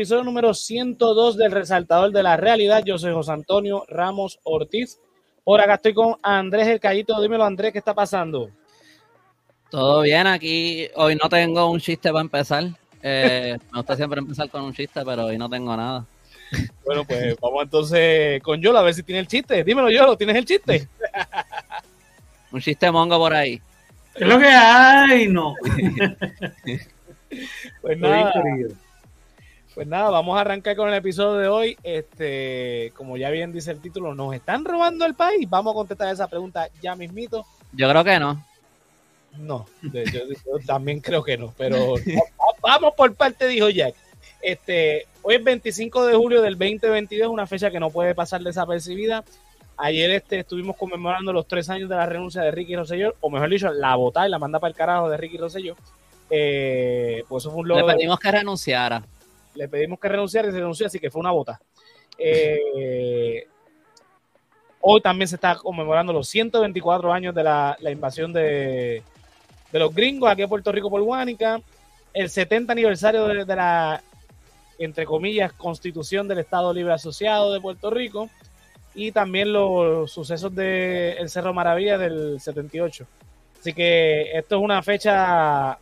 Episodio número 102 del Resaltador de la Realidad. Yo soy José Antonio Ramos Ortiz. Por acá estoy con Andrés El Callito. Dímelo, Andrés, ¿qué está pasando? Todo bien, aquí hoy no tengo un chiste para empezar. Eh, me gusta siempre empezar con un chiste, pero hoy no tengo nada. Bueno, pues vamos entonces con Yolo a ver si tiene el chiste. Dímelo, Yolo, ¿tienes el chiste? un chiste mongo por ahí. ¿Qué es lo que hay? No. pues nada. Pues nada, vamos a arrancar con el episodio de hoy. Este, como ya bien dice el título, ¿nos están robando el país? Vamos a contestar esa pregunta ya mismito. Yo creo que no. No, yo, también creo que no, pero vamos por parte, dijo Jack. Este, hoy es 25 de julio del 2022, una fecha que no puede pasar desapercibida. Ayer este, estuvimos conmemorando los tres años de la renuncia de Ricky Rosselló, o mejor dicho, la botada y la manda para el carajo de Ricky Rosselló. Eh, pues eso fue un logro. Le pedimos que renunciara le pedimos que renunciara y se renunció, así que fue una bota. Eh, hoy también se está conmemorando los 124 años de la, invasión de, los gringos aquí en Puerto Rico por Guánica, el 70 aniversario de, la, entre comillas, constitución del Estado Libre Asociado de Puerto Rico y también los sucesos del Cerro Maravilla del 78. Así que esto es una fecha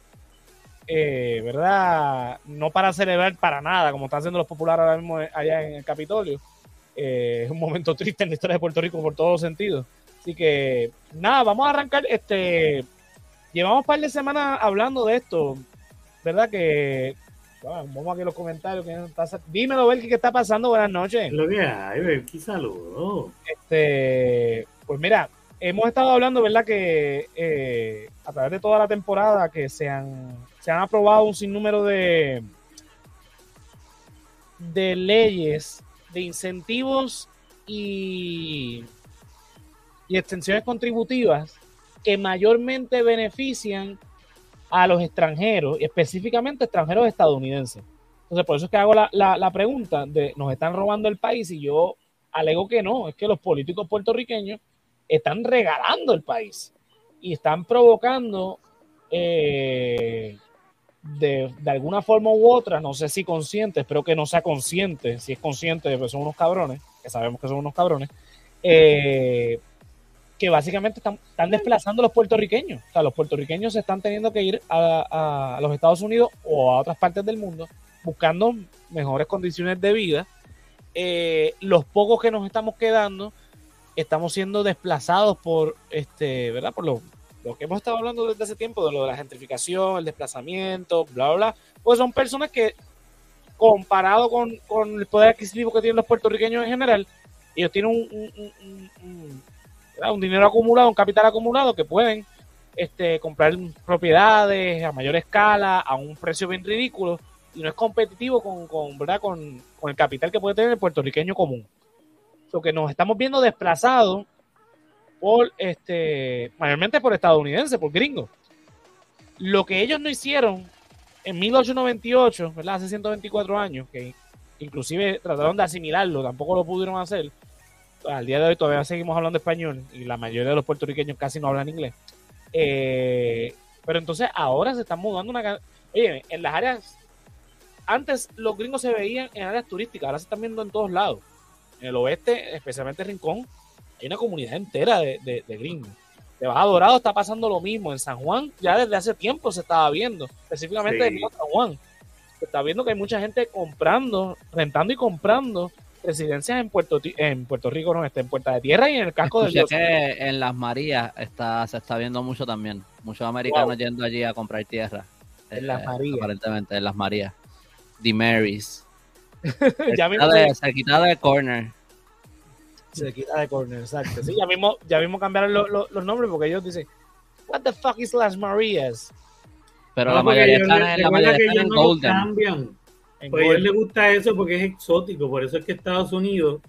eh, ¿verdad? No para celebrar para nada, como están haciendo los populares ahora mismo allá en el Capitolio. Eh, es un momento triste en la historia de Puerto Rico por todos los sentidos. Así que, nada, vamos a arrancar. Este, llevamos un par de semanas hablando de esto, ¿verdad? Que vamos aquí los comentarios. Dímelo, Belki, ¿qué está pasando? Buenas noches. Lo que hay, Belki, saludos. Este, pues mira, hemos estado hablando, ¿verdad? Que eh, a través de toda la temporada que se han se han aprobado un sinnúmero de, de leyes, de incentivos y, y extensiones contributivas que mayormente benefician a los extranjeros, específicamente extranjeros estadounidenses. Entonces, por eso es que hago la, la, pregunta de, ¿nos están robando el país? Y yo alego que no, es que los políticos puertorriqueños están regalando el país y están provocando eh, de, alguna forma u otra, no sé si consciente, espero que no sea consciente, si es consciente, pues son unos cabrones, que sabemos que son unos cabrones, eh, que básicamente están, están, desplazando a los puertorriqueños. O sea, los puertorriqueños se están teniendo que ir a, los Estados Unidos o a otras partes del mundo buscando mejores condiciones de vida. Eh, los pocos que nos estamos quedando estamos siendo desplazados por este, ¿verdad? Por los lo que hemos estado hablando desde hace tiempo, de lo de la gentrificación, el desplazamiento, bla, bla, bla, pues son personas que, comparado con, el poder adquisitivo que tienen los puertorriqueños en general, ellos tienen un, un, dinero acumulado, un capital acumulado que pueden este, comprar propiedades a mayor escala, a un precio bien ridículo, y no es competitivo con, con, ¿verdad? con, con el capital que puede tener el puertorriqueño común. Lo que nos estamos viendo desplazados por este, mayormente por estadounidenses, por gringos. Lo que ellos no hicieron en 1898, ¿verdad? Hace 124 años, que inclusive trataron de asimilarlo, tampoco lo pudieron hacer. Al día de hoy todavía seguimos hablando español y la mayoría de los puertorriqueños casi no hablan inglés. Eh, pero entonces ahora se están mudando una... Oye, en las áreas... Antes los gringos se veían en áreas turísticas, ahora se están viendo en todos lados. En el oeste, especialmente Rincón, hay una comunidad entera de, de, gringos. De Baja Dorado está pasando lo mismo. En San Juan ya desde hace tiempo se estaba viendo, específicamente en San Juan. Se está viendo que hay mucha gente comprando, rentando y comprando residencias en Puerto en Puerto Rico, no, este, en Puerta de Tierra y en el casco del que en Las Marías está, se está viendo mucho también. Muchos americanos yendo allí a comprar tierra. En Las eh, Marías. Aparentemente, en Las Marías. The Marys. ya de, cerquita de Corner. Se quita de corner, exacto. Sí, ya mismo, ya mismo cambiaron los nombres porque ellos dicen, What the fuck is Las Marías? Pero la mayoría están en la mayoría están en Golden. Cambian. pues a ellos les gusta eso porque es exótico, por eso es que Estados Unidos,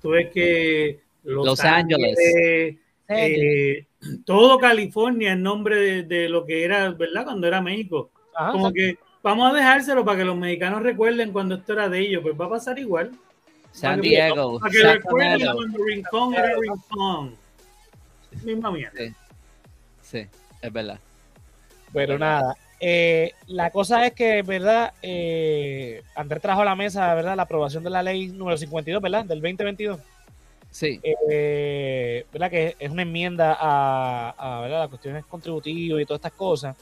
tú ves que Los, Ángeles, eh, todo California en nombre de, lo que era, ¿verdad? Cuando era México. Como que vamos a dejárselo para que los mexicanos recuerden cuando esto era de ellos, pues va a pasar igual. San Diego. Para que recuerden cuando Rincón era Rincón. Misma mierda. Sí. sí, es verdad. Pero nada, Eh, la cosa es que, ¿verdad? Eh, Andrés trajo a la mesa, ¿verdad? La aprobación de la ley número 52, ¿verdad? Del 2022. Sí. Eh, ¿Verdad? Que es una enmienda a, a ¿verdad? las cuestiones contributivas y todas estas cosas.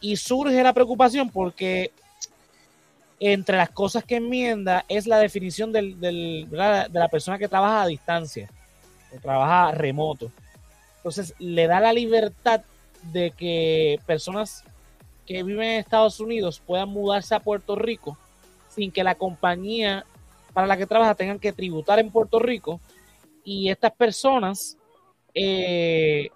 Y surge la preocupación porque entre las cosas que enmienda es la definición de la persona que trabaja a distancia o trabaja remoto. Entonces le da la libertad de que personas que viven en Estados Unidos puedan mudarse a Puerto Rico sin que la compañía para la que trabaja tengan que tributar en Puerto Rico y estas personas, eh.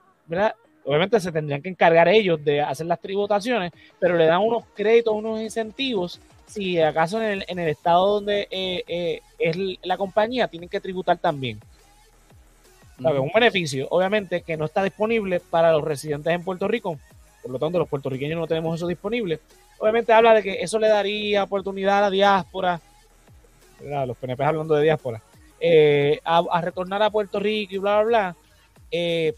Obviamente se tendrían que encargar ellos de hacer las tributaciones, pero le dan unos créditos, unos incentivos si acaso en el, en el estado donde eh, eh, es la compañía tienen que tributar también. Un beneficio, obviamente, que no está disponible para los residentes en Puerto Rico, por lo tanto los puertorriqueños no tenemos eso disponible. Obviamente habla de que eso le daría oportunidad a la diáspora, los PNP hablando de diáspora, eh, a, retornar a Puerto Rico y bla, bla, bla.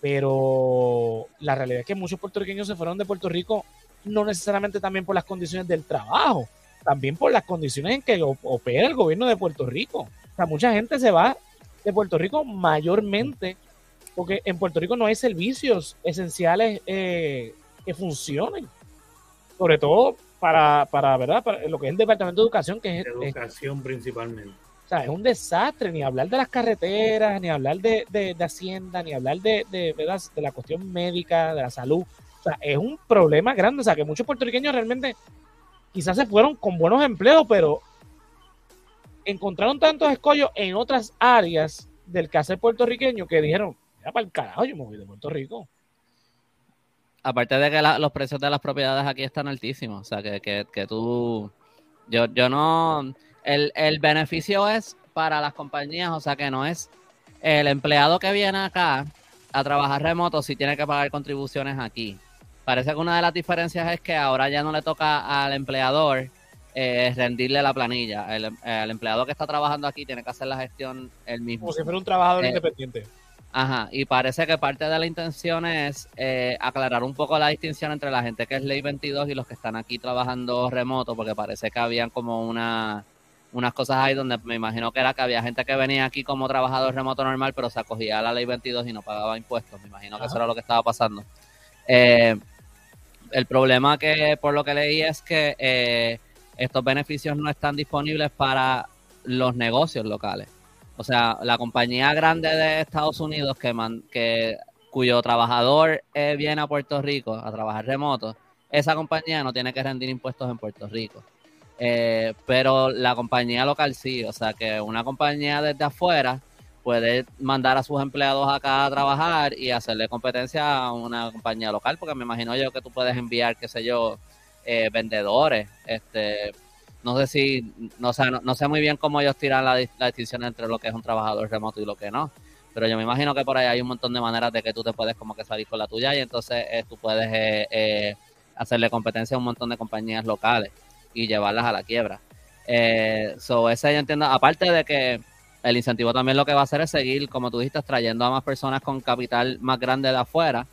pero la realidad es que muchos puertorriqueños se fueron de Puerto Rico no necesariamente también por las condiciones del trabajo, también por las condiciones en que opera el gobierno de Puerto Rico. O sea, mucha gente se va de Puerto Rico mayormente porque en Puerto Rico no hay servicios esenciales eh, que funcionen. Sobre todo para, para, ¿verdad? Para lo que es el Departamento de Educación, que es... Educación principalmente. O sea, es un desastre, ni hablar de las carreteras, ni hablar de, de, de Hacienda, ni hablar de, de, de la cuestión médica, de la salud. O sea, es un problema grande. O sea, que muchos puertorriqueños realmente quizás se fueron con buenos empleos, pero encontraron tantos escollos en otras áreas del quehacer puertorriqueño que dijeron, ya para el carajo, yo me voy de Puerto Rico. Aparte de que los precios de las propiedades aquí están altísimos, o sea, que, que, tú, yo, yo no, el, el beneficio es para las compañías, o sea, que no es el empleado que viene acá a trabajar remoto si tiene que pagar contribuciones aquí parece que una de las diferencias es que ahora ya no le toca al empleador eh, rendirle la planilla. El, empleado que está trabajando aquí tiene que hacer la gestión él mismo. Como si fuera un trabajador eh, independiente. Ajá, y parece que parte de la intención es eh, aclarar un poco la distinción entre la gente que es ley 22 y los que están aquí trabajando remoto, porque parece que habían como una, unas cosas ahí donde me imagino que era que había gente que venía aquí como trabajador remoto normal, pero se acogía a la ley 22 y no pagaba impuestos. Me imagino que eso era lo que estaba pasando. Eh, el problema que por lo que leí es que eh, estos beneficios no están disponibles para los negocios locales. O sea, la compañía grande de Estados Unidos que, que cuyo trabajador eh, viene a Puerto Rico a trabajar remoto, esa compañía no tiene que rendir impuestos en Puerto Rico. Eh, pero la compañía local sí, o sea que una compañía desde afuera puede mandar a sus empleados acá a trabajar y hacerle competencia a una compañía local, porque me imagino yo que tú puedes enviar, qué sé yo, eh, vendedores, este, no sé si, no sé, no, sé muy bien cómo ellos tiran la, distinción entre lo que es un trabajador remoto y lo que no, pero yo me imagino que por ahí hay un montón de maneras de que tú te puedes como que salir con la tuya y entonces eh, tú puedes eh, hacerle competencia a un montón de compañías locales y llevarlas a la quiebra. Eh, so, ese yo entiendo, aparte de que el incentivo también lo que va a hacer es seguir, como tú dijiste, trayendo a más personas con capital más grande de afuera,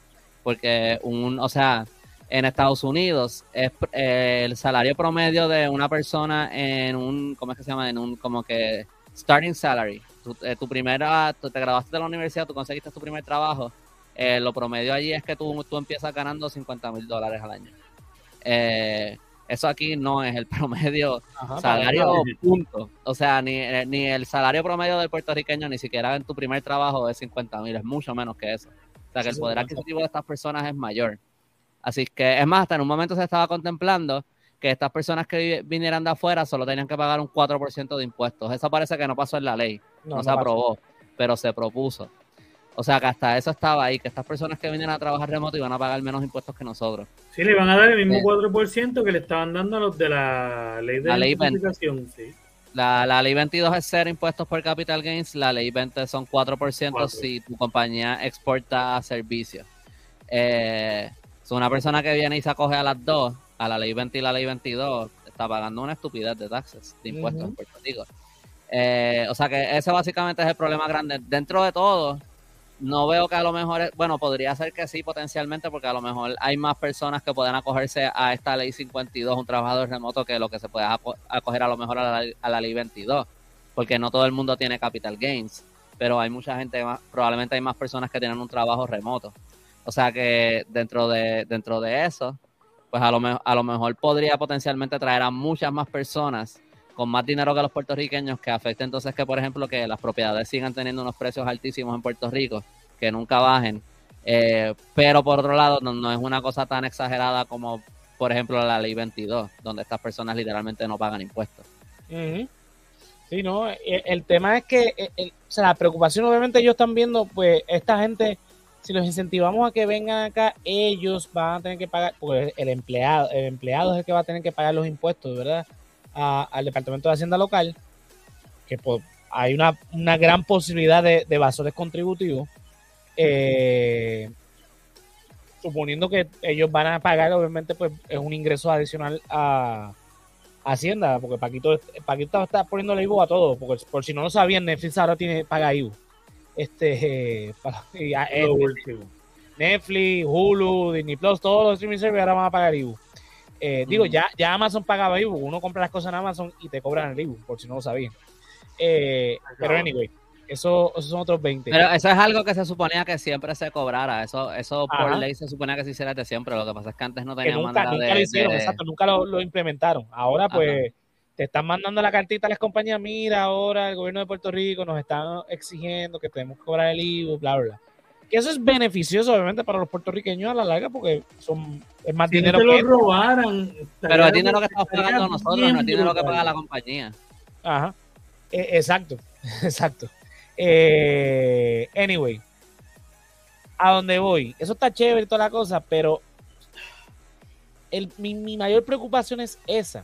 porque un, o sea, en Estados Unidos es eh, el salario promedio de una persona en un, ¿cómo es que se llama? En un como que starting salary. Tu, eh, primera, tú te graduaste de la universidad, tú conseguiste tu primer trabajo, eh, lo promedio allí es que tú, tú empiezas ganando 50 mil dólares al año. Eh, eso aquí no es el promedio salario punto. O sea, ni, eh, ni, el salario promedio del puertorriqueño, ni siquiera en tu primer trabajo es 50 mil, es mucho menos que eso. O sea, que el poder adquisitivo de estas personas es mayor. Así que, es más, hasta en un momento se estaba contemplando que estas personas que vinieran de afuera solo tenían que pagar un 4% de impuestos. Eso parece que no pasó en la ley, no, se aprobó, pero se propuso. O sea, que hasta eso estaba ahí, que estas personas que vienen a trabajar remoto iban a pagar menos impuestos que nosotros. Sí, le van a dar el mismo 4% que le estaban dando a los de la ley de la ley 20. Sí. La, ley 22 es cero impuestos por capital gains, la ley 20 son 4%, si tu compañía exporta servicios. Eh, una persona que viene y se acoge a las dos, a la ley 20 y la ley 22, está pagando una estupidez de taxes, de impuestos en Puerto Rico. Eh, o sea que ese básicamente es el problema grande. Dentro de todo, no veo que a lo mejor, bueno, podría ser que sí potencialmente, porque a lo mejor hay más personas que pueden acogerse a esta ley 52, un trabajador remoto, que lo que se puede acoger a lo mejor a la, ley 22, porque no todo el mundo tiene capital gains, pero hay mucha gente, probablemente hay más personas que tienen un trabajo remoto. O sea que dentro de, dentro de eso, pues a lo, a lo mejor podría potencialmente traer a muchas más personas con más dinero que los puertorriqueños, que afecte entonces que, por ejemplo, que las propiedades sigan teniendo unos precios altísimos en Puerto Rico, que nunca bajen. Eh, pero por otro lado, no, es una cosa tan exagerada como, por ejemplo, la ley 22, donde estas personas literalmente no pagan impuestos. Sí, no, el, tema es que, o sea, la preocupación obviamente ellos están viendo, pues esta gente, si los incentivamos a que vengan acá, ellos van a tener que pagar, porque el empleado, el empleado es el que va a tener que pagar los impuestos, ¿verdad? Al Departamento de Hacienda Local, que pues, hay una, gran posibilidad de, de evasores contributivos, eh, suponiendo que ellos van a pagar, obviamente, pues es un ingreso adicional a, Hacienda, porque Paquito, Paquito está poniendo la IVU a todo, porque por si no lo sabían, Netflix ahora tiene paga IVU. Este, este Netflix, Hulu, Disney Plus, todos los streaming services ahora van a pagar IVU. Eh, digo, ya, ya Amazon pagaba IBU. Uno compra las cosas en Amazon y te cobran el IBU, por si no lo sabían. Eh, pero anyway, eso, esos son otros 20. Pero eso es algo que se suponía que siempre se cobrara. Eso, eso por ley se suponía que se hiciera de siempre. Lo que pasa es que antes no tenían nunca, manera nunca Lo hicieron, exacto, nunca lo, implementaron. Ahora, pues, te están mandando la cartita a las compañías. Mira, ahora el gobierno de Puerto Rico nos está exigiendo que tenemos que cobrar el IBU, bla, bla, bla. Que eso es beneficioso, obviamente, para los puertorriqueños a la larga, porque son es más dinero que lo robaran. Pero es dinero que estamos pagando nosotros, no es dinero que paga la compañía. Ajá. Eh, exacto, exacto. Eh, anyway, a dónde voy. Eso está chévere y toda la cosa, pero el, mi, mi mayor preocupación es esa.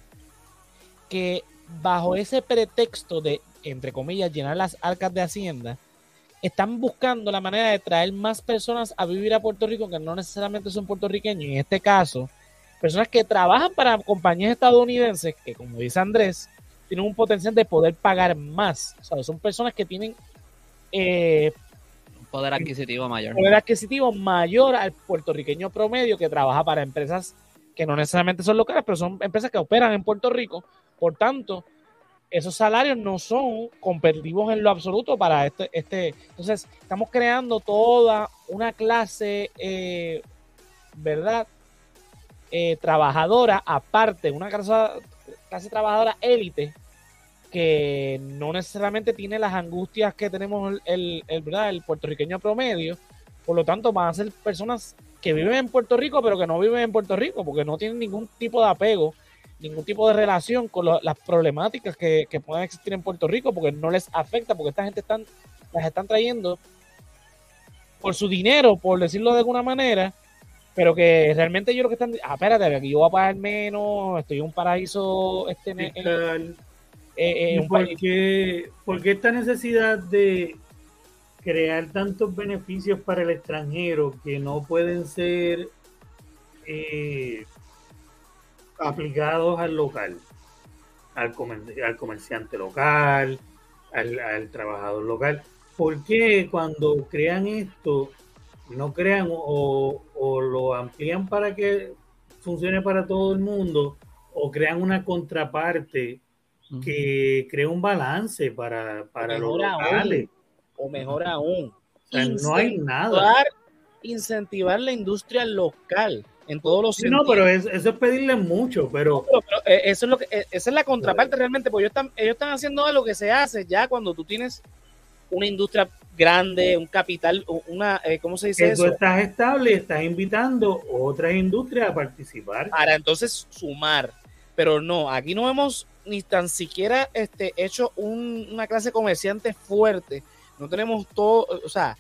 Que bajo ese pretexto de, entre comillas, llenar las arcas de Hacienda, están buscando la manera de traer más personas a vivir a Puerto Rico que no necesariamente son puertorriqueños. En este caso, personas que trabajan para compañías estadounidenses que, como dice Andrés, tienen un potencial de poder pagar más. O sea, son personas que tienen eh, un poder adquisitivo mayor. Poder adquisitivo mayor al puertorriqueño promedio que trabaja para empresas que no necesariamente son locales, pero son empresas que operan en Puerto Rico. Por tanto, esos salarios no son competitivos en lo absoluto para este, este. Entonces, estamos creando toda una clase, eh, ¿verdad? Eh, trabajadora aparte, una clase, clase trabajadora élite que no necesariamente tiene las angustias que tenemos el, el, ¿verdad? el puertorriqueño promedio. Por lo tanto, van a ser personas que viven en Puerto Rico, pero que no viven en Puerto Rico, porque no tienen ningún tipo de apego ningún tipo de relación con las problemáticas que, que, puedan existir en Puerto Rico porque no les afecta, porque esta gente están, las están trayendo por su dinero, por decirlo de alguna manera, pero que realmente yo lo que están, ah, espérate, aquí yo voy a pagar menos, estoy en un paraíso este en, eh, eh, por, qué, por, qué, esta necesidad de crear tantos beneficios para el extranjero que no pueden ser eh, aplicados al local, al, al comerciante local, al, trabajador local. ¿Por qué cuando crean esto no crean o, lo amplían para que funcione para todo el mundo o crean una contraparte que crea un balance para, para los locales? o mejor aún, no hay nada. Incentivar la industria local en todos los No, pero eso es pedirle mucho, pero... Eh, eso es lo que, eh, esa es la contraparte realmente, porque ellos están, ellos están haciendo algo que se hace ya cuando tú tienes una industria grande, un capital, una, eh, ¿cómo se dice eso? Tú estás estable y estás invitando otras industrias a participar. Para entonces sumar, pero no, aquí no hemos ni tan siquiera este, hecho una clase comerciante fuerte, no tenemos todo, o sea,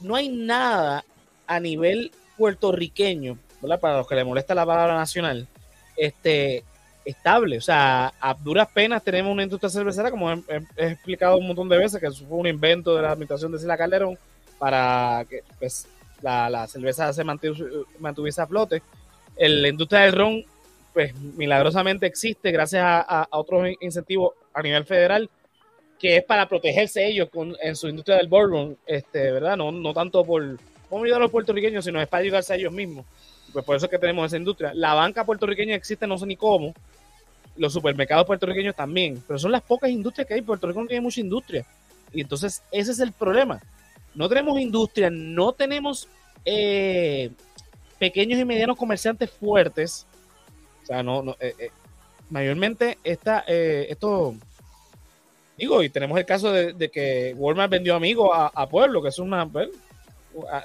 no hay nada a nivel puertorriqueño para los que le molesta la palabra nacional, este, estable. O sea, a duras penas tenemos una industria cervecera, como he, explicado un montón de veces, que fue un invento de la administración de Sila Calderón para que pues, la, cerveza se mantuviese, a flote. El, la industria del ron, pues milagrosamente existe gracias a, otros incentivos a nivel federal, que es para protegerse ellos en su industria del bourbon, este, ¿verdad? No, no tanto por cómo ayudar a los puertorriqueños, sino es para ayudarse a ellos mismos. Pues por eso es que tenemos esa industria. La banca puertorriqueña existe no sé ni cómo, los supermercados puertorriqueños también, pero son las pocas industrias que hay. Puerto Rico no tiene mucha industria. Y entonces ese es el problema. No tenemos industria, no tenemos eh, pequeños y medianos comerciantes fuertes. O sea, no, no eh, eh, mayormente esta, esto, digo, y tenemos el caso de, que Walmart vendió amigos a, Pueblo, que es una, pues,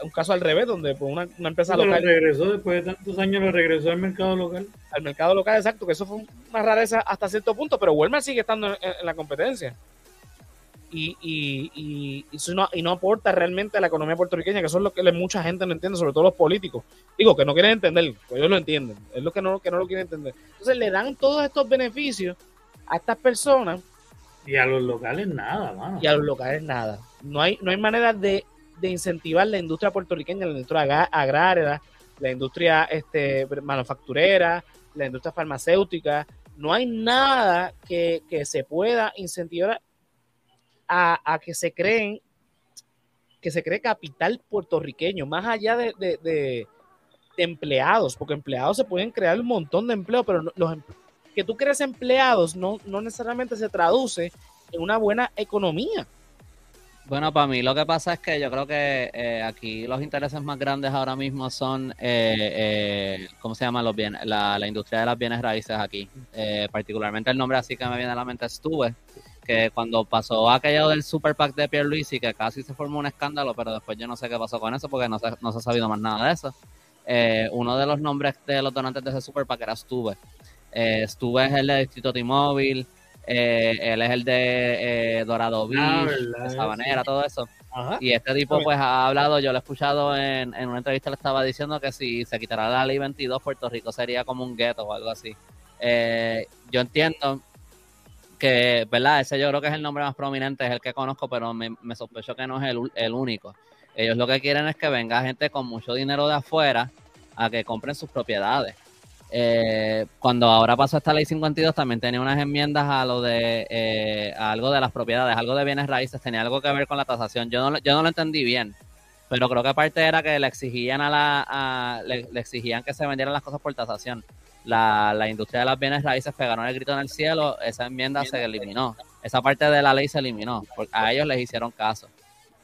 un caso al revés, donde pues, una, una empresa local. regresó después de tantos años, lo regresó al mercado local. Al mercado local, exacto, que eso fue una rareza hasta cierto punto, pero Walmart sigue estando en, la competencia. Y, y, y, y, no, y no aporta realmente a la economía puertorriqueña, que eso es lo que mucha gente no entiende, sobre todo los políticos. Digo, que no quieren entender, pues ellos lo entienden, es lo que no, que no lo quieren entender. Entonces le dan todos estos beneficios a estas personas. Y a los locales nada, mano. Y a los locales nada. No hay, no hay manera de de incentivar la industria puertorriqueña, la industria agraria, la industria este, manufacturera, la industria farmacéutica. No hay nada que, se pueda incentivar a, que se creen que se cree capital puertorriqueño, más allá de, empleados, porque empleados se pueden crear un montón de empleos, pero los em, que tú crees empleados no, no necesariamente se traduce en una buena economía. Bueno, para mí lo que pasa es que yo creo que eh, aquí los intereses más grandes ahora mismo son, eh, eh, ¿cómo se llama? Los bienes, la, industria de las bienes raíces aquí. particularmente el nombre así que me viene a la mente estuve, que cuando pasó aquello del Super PAC de y que casi se formó un escándalo, pero después yo no sé qué pasó con eso porque no se, no se ha sabido más nada de eso. uno de los nombres de los donantes de ese Super PAC era Stuve. Stuve es el de Distrito T-Mobile. Eh, él es el de eh, Dorado ah, Beach, Sabanera, todo eso. Y este tipo pues ha hablado, yo lo he escuchado en, una entrevista, le estaba diciendo que si se quitará la ley 22, Puerto Rico sería como un gueto o algo así. Eh, yo entiendo que, ¿verdad? Ese yo creo que es el nombre más prominente, es el que conozco, pero me, me sospecho que no es el, el único. Ellos lo que quieren es que venga gente con mucho dinero de afuera a que compren sus propiedades. Eh, cuando ahora pasó esta ley 52 también tenía unas enmiendas a lo de eh, algo de las propiedades, algo de bienes raíces, tenía algo que ver con la tasación. Yo no, yo no lo entendí bien, pero creo que aparte era que le exigían a la le, exigían que se vendieran las cosas por tasación. La, la industria de las bienes raíces pegaron el grito en el cielo, esa enmienda se eliminó. Esa parte de la ley se eliminó, porque a ellos les hicieron caso.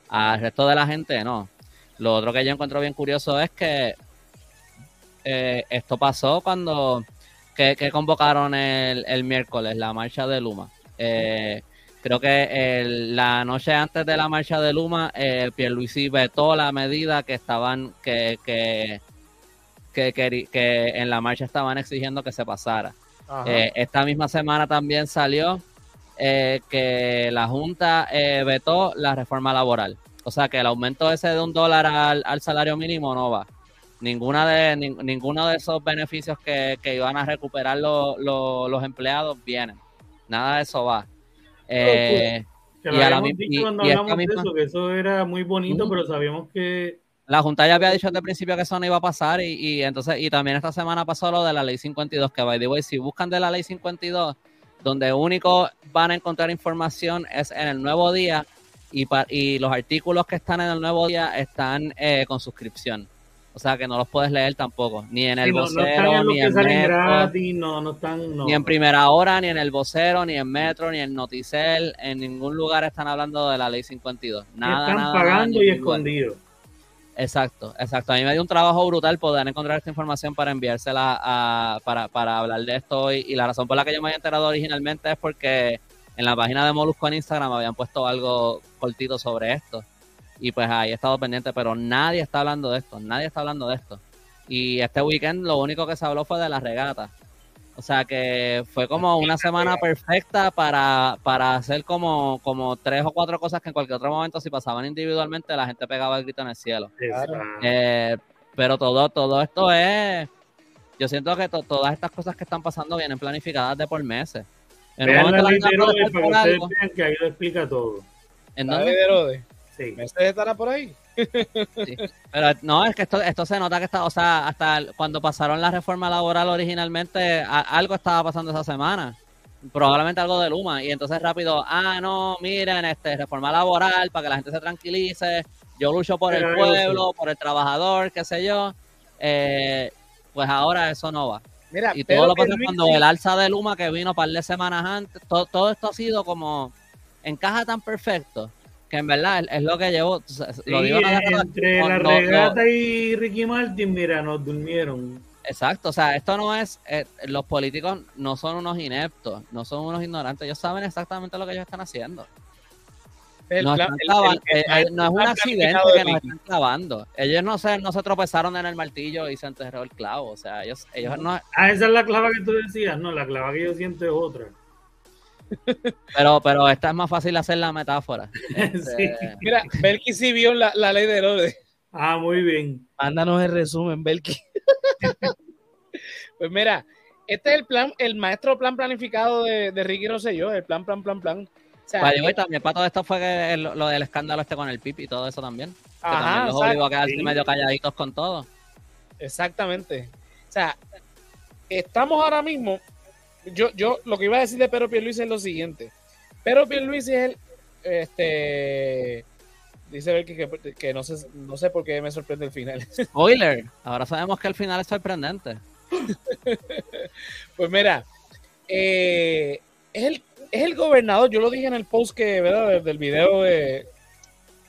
Al resto de la gente no. Lo otro que yo encuentro bien curioso es que eh, esto pasó cuando que, convocaron el, miércoles, la marcha de Luma. Eh, creo que la noche antes de la marcha de Luma, eh, Pierluisi vetó la medida que estaban, que, que, que, en la marcha estaban exigiendo que se pasara. Eh, esta misma semana también salió que la Junta vetó la reforma laboral. O sea que el aumento ese de un dólar al salario mínimo no va ninguna de ninguno de esos beneficios que, iban a recuperar los empleados vienen. Nada de eso va. Eh, que y a la dicho cuando hablamos de eso, que eso era muy bonito, pero sabíamos que la Junta ya había dicho desde el principio que eso no iba a pasar y, y, entonces y también esta semana pasó lo de la ley 52 que by the way si buscan de la ley 52 donde único van a encontrar información es en el nuevo día y, y los artículos que están en el nuevo día están eh, con suscripción o sea que no los puedes leer tampoco, ni en el vocero, ni en Metro, ni en Primera Hora, ni en el vocero, ni en Metro, ni en Noticel, en ningún lugar están hablando de la ley 52. Nada, están pagando y escondido. Exacto, exacto. A mí me dio un trabajo brutal poder encontrar esta información para enviársela a, para, para hablar de esto hoy. Y la razón por la que yo me había enterado originalmente es porque en la página de Molusco en Instagram habían puesto algo cortito sobre esto. Y pues ahí he estado pendiente, pero nadie está hablando de esto, nadie está hablando de esto. Y este weekend lo único que se habló fue de la regata. O sea que fue como una semana perfecta para, para hacer como, como tres o cuatro cosas que en cualquier otro momento si pasaban individualmente la gente pegaba el grito en el cielo. Eh, pero todo, todo esto es, yo siento que todas estas cosas que están pasando vienen planificadas de por meses. En un momento la que ahí lo explica todo. ¿En dónde? Sí. estará por ahí? Pero no, es que esto, esto se nota que está, o sea, hasta cuando pasaron la reforma laboral originalmente, algo estaba pasando esa semana. probablemente algo de Luma. Y entonces rápido, ah, no, miren, este, reforma laboral para que la gente se tranquilice. Yo lucho por el pueblo, por el trabajador, qué sé yo. Eh, pues ahora eso no va. Mira, y todo lo pasa cuando el alza de Luma que vino un par de semanas antes, todo, esto ha sido como encaja tan perfecto que en verdad es, lo que llevó. lo digo entre la regata y Ricky Martin, mira, nos durmieron. Exacto, o sea, esto no es, eh, los políticos no son unos ineptos, no son unos ignorantes, ellos saben exactamente lo que ellos están haciendo. no, es un accidente que nos están clavando. Ellos no se, no se tropezaron en el martillo y se enterró el clavo. O sea, ellos, ellos no. Ah, esa es la clava que tú decías. No, la clava que yo siento es otra. Pero, pero esta es más fácil hacer la metáfora. Este, Mira, Belki sí vio la, la ley de orden. Ah, muy bien. Mándanos el resumen, Belki. pues mira, este es el plan, el maestro plan planificado de, de Ricky Rosselló, el plan, plan, plan, plan. O sea, Vale, también para todo esto fue lo, del escándalo este con el pipi y todo eso también. Ajá, los obligó a quedarse medio calladitos con todo. Exactamente. O sea, estamos ahora mismo. Yo, yo lo que iba a decir de Pedro Pierluisi es lo siguiente. Pedro Pierluisi es el este Dice que, que, no, sé, no sé por qué me sorprende el final. Spoiler, ahora sabemos que el final es sorprendente. pues mira, eh, es, el, es el gobernador, yo lo dije en el post que, ¿verdad? Del video de,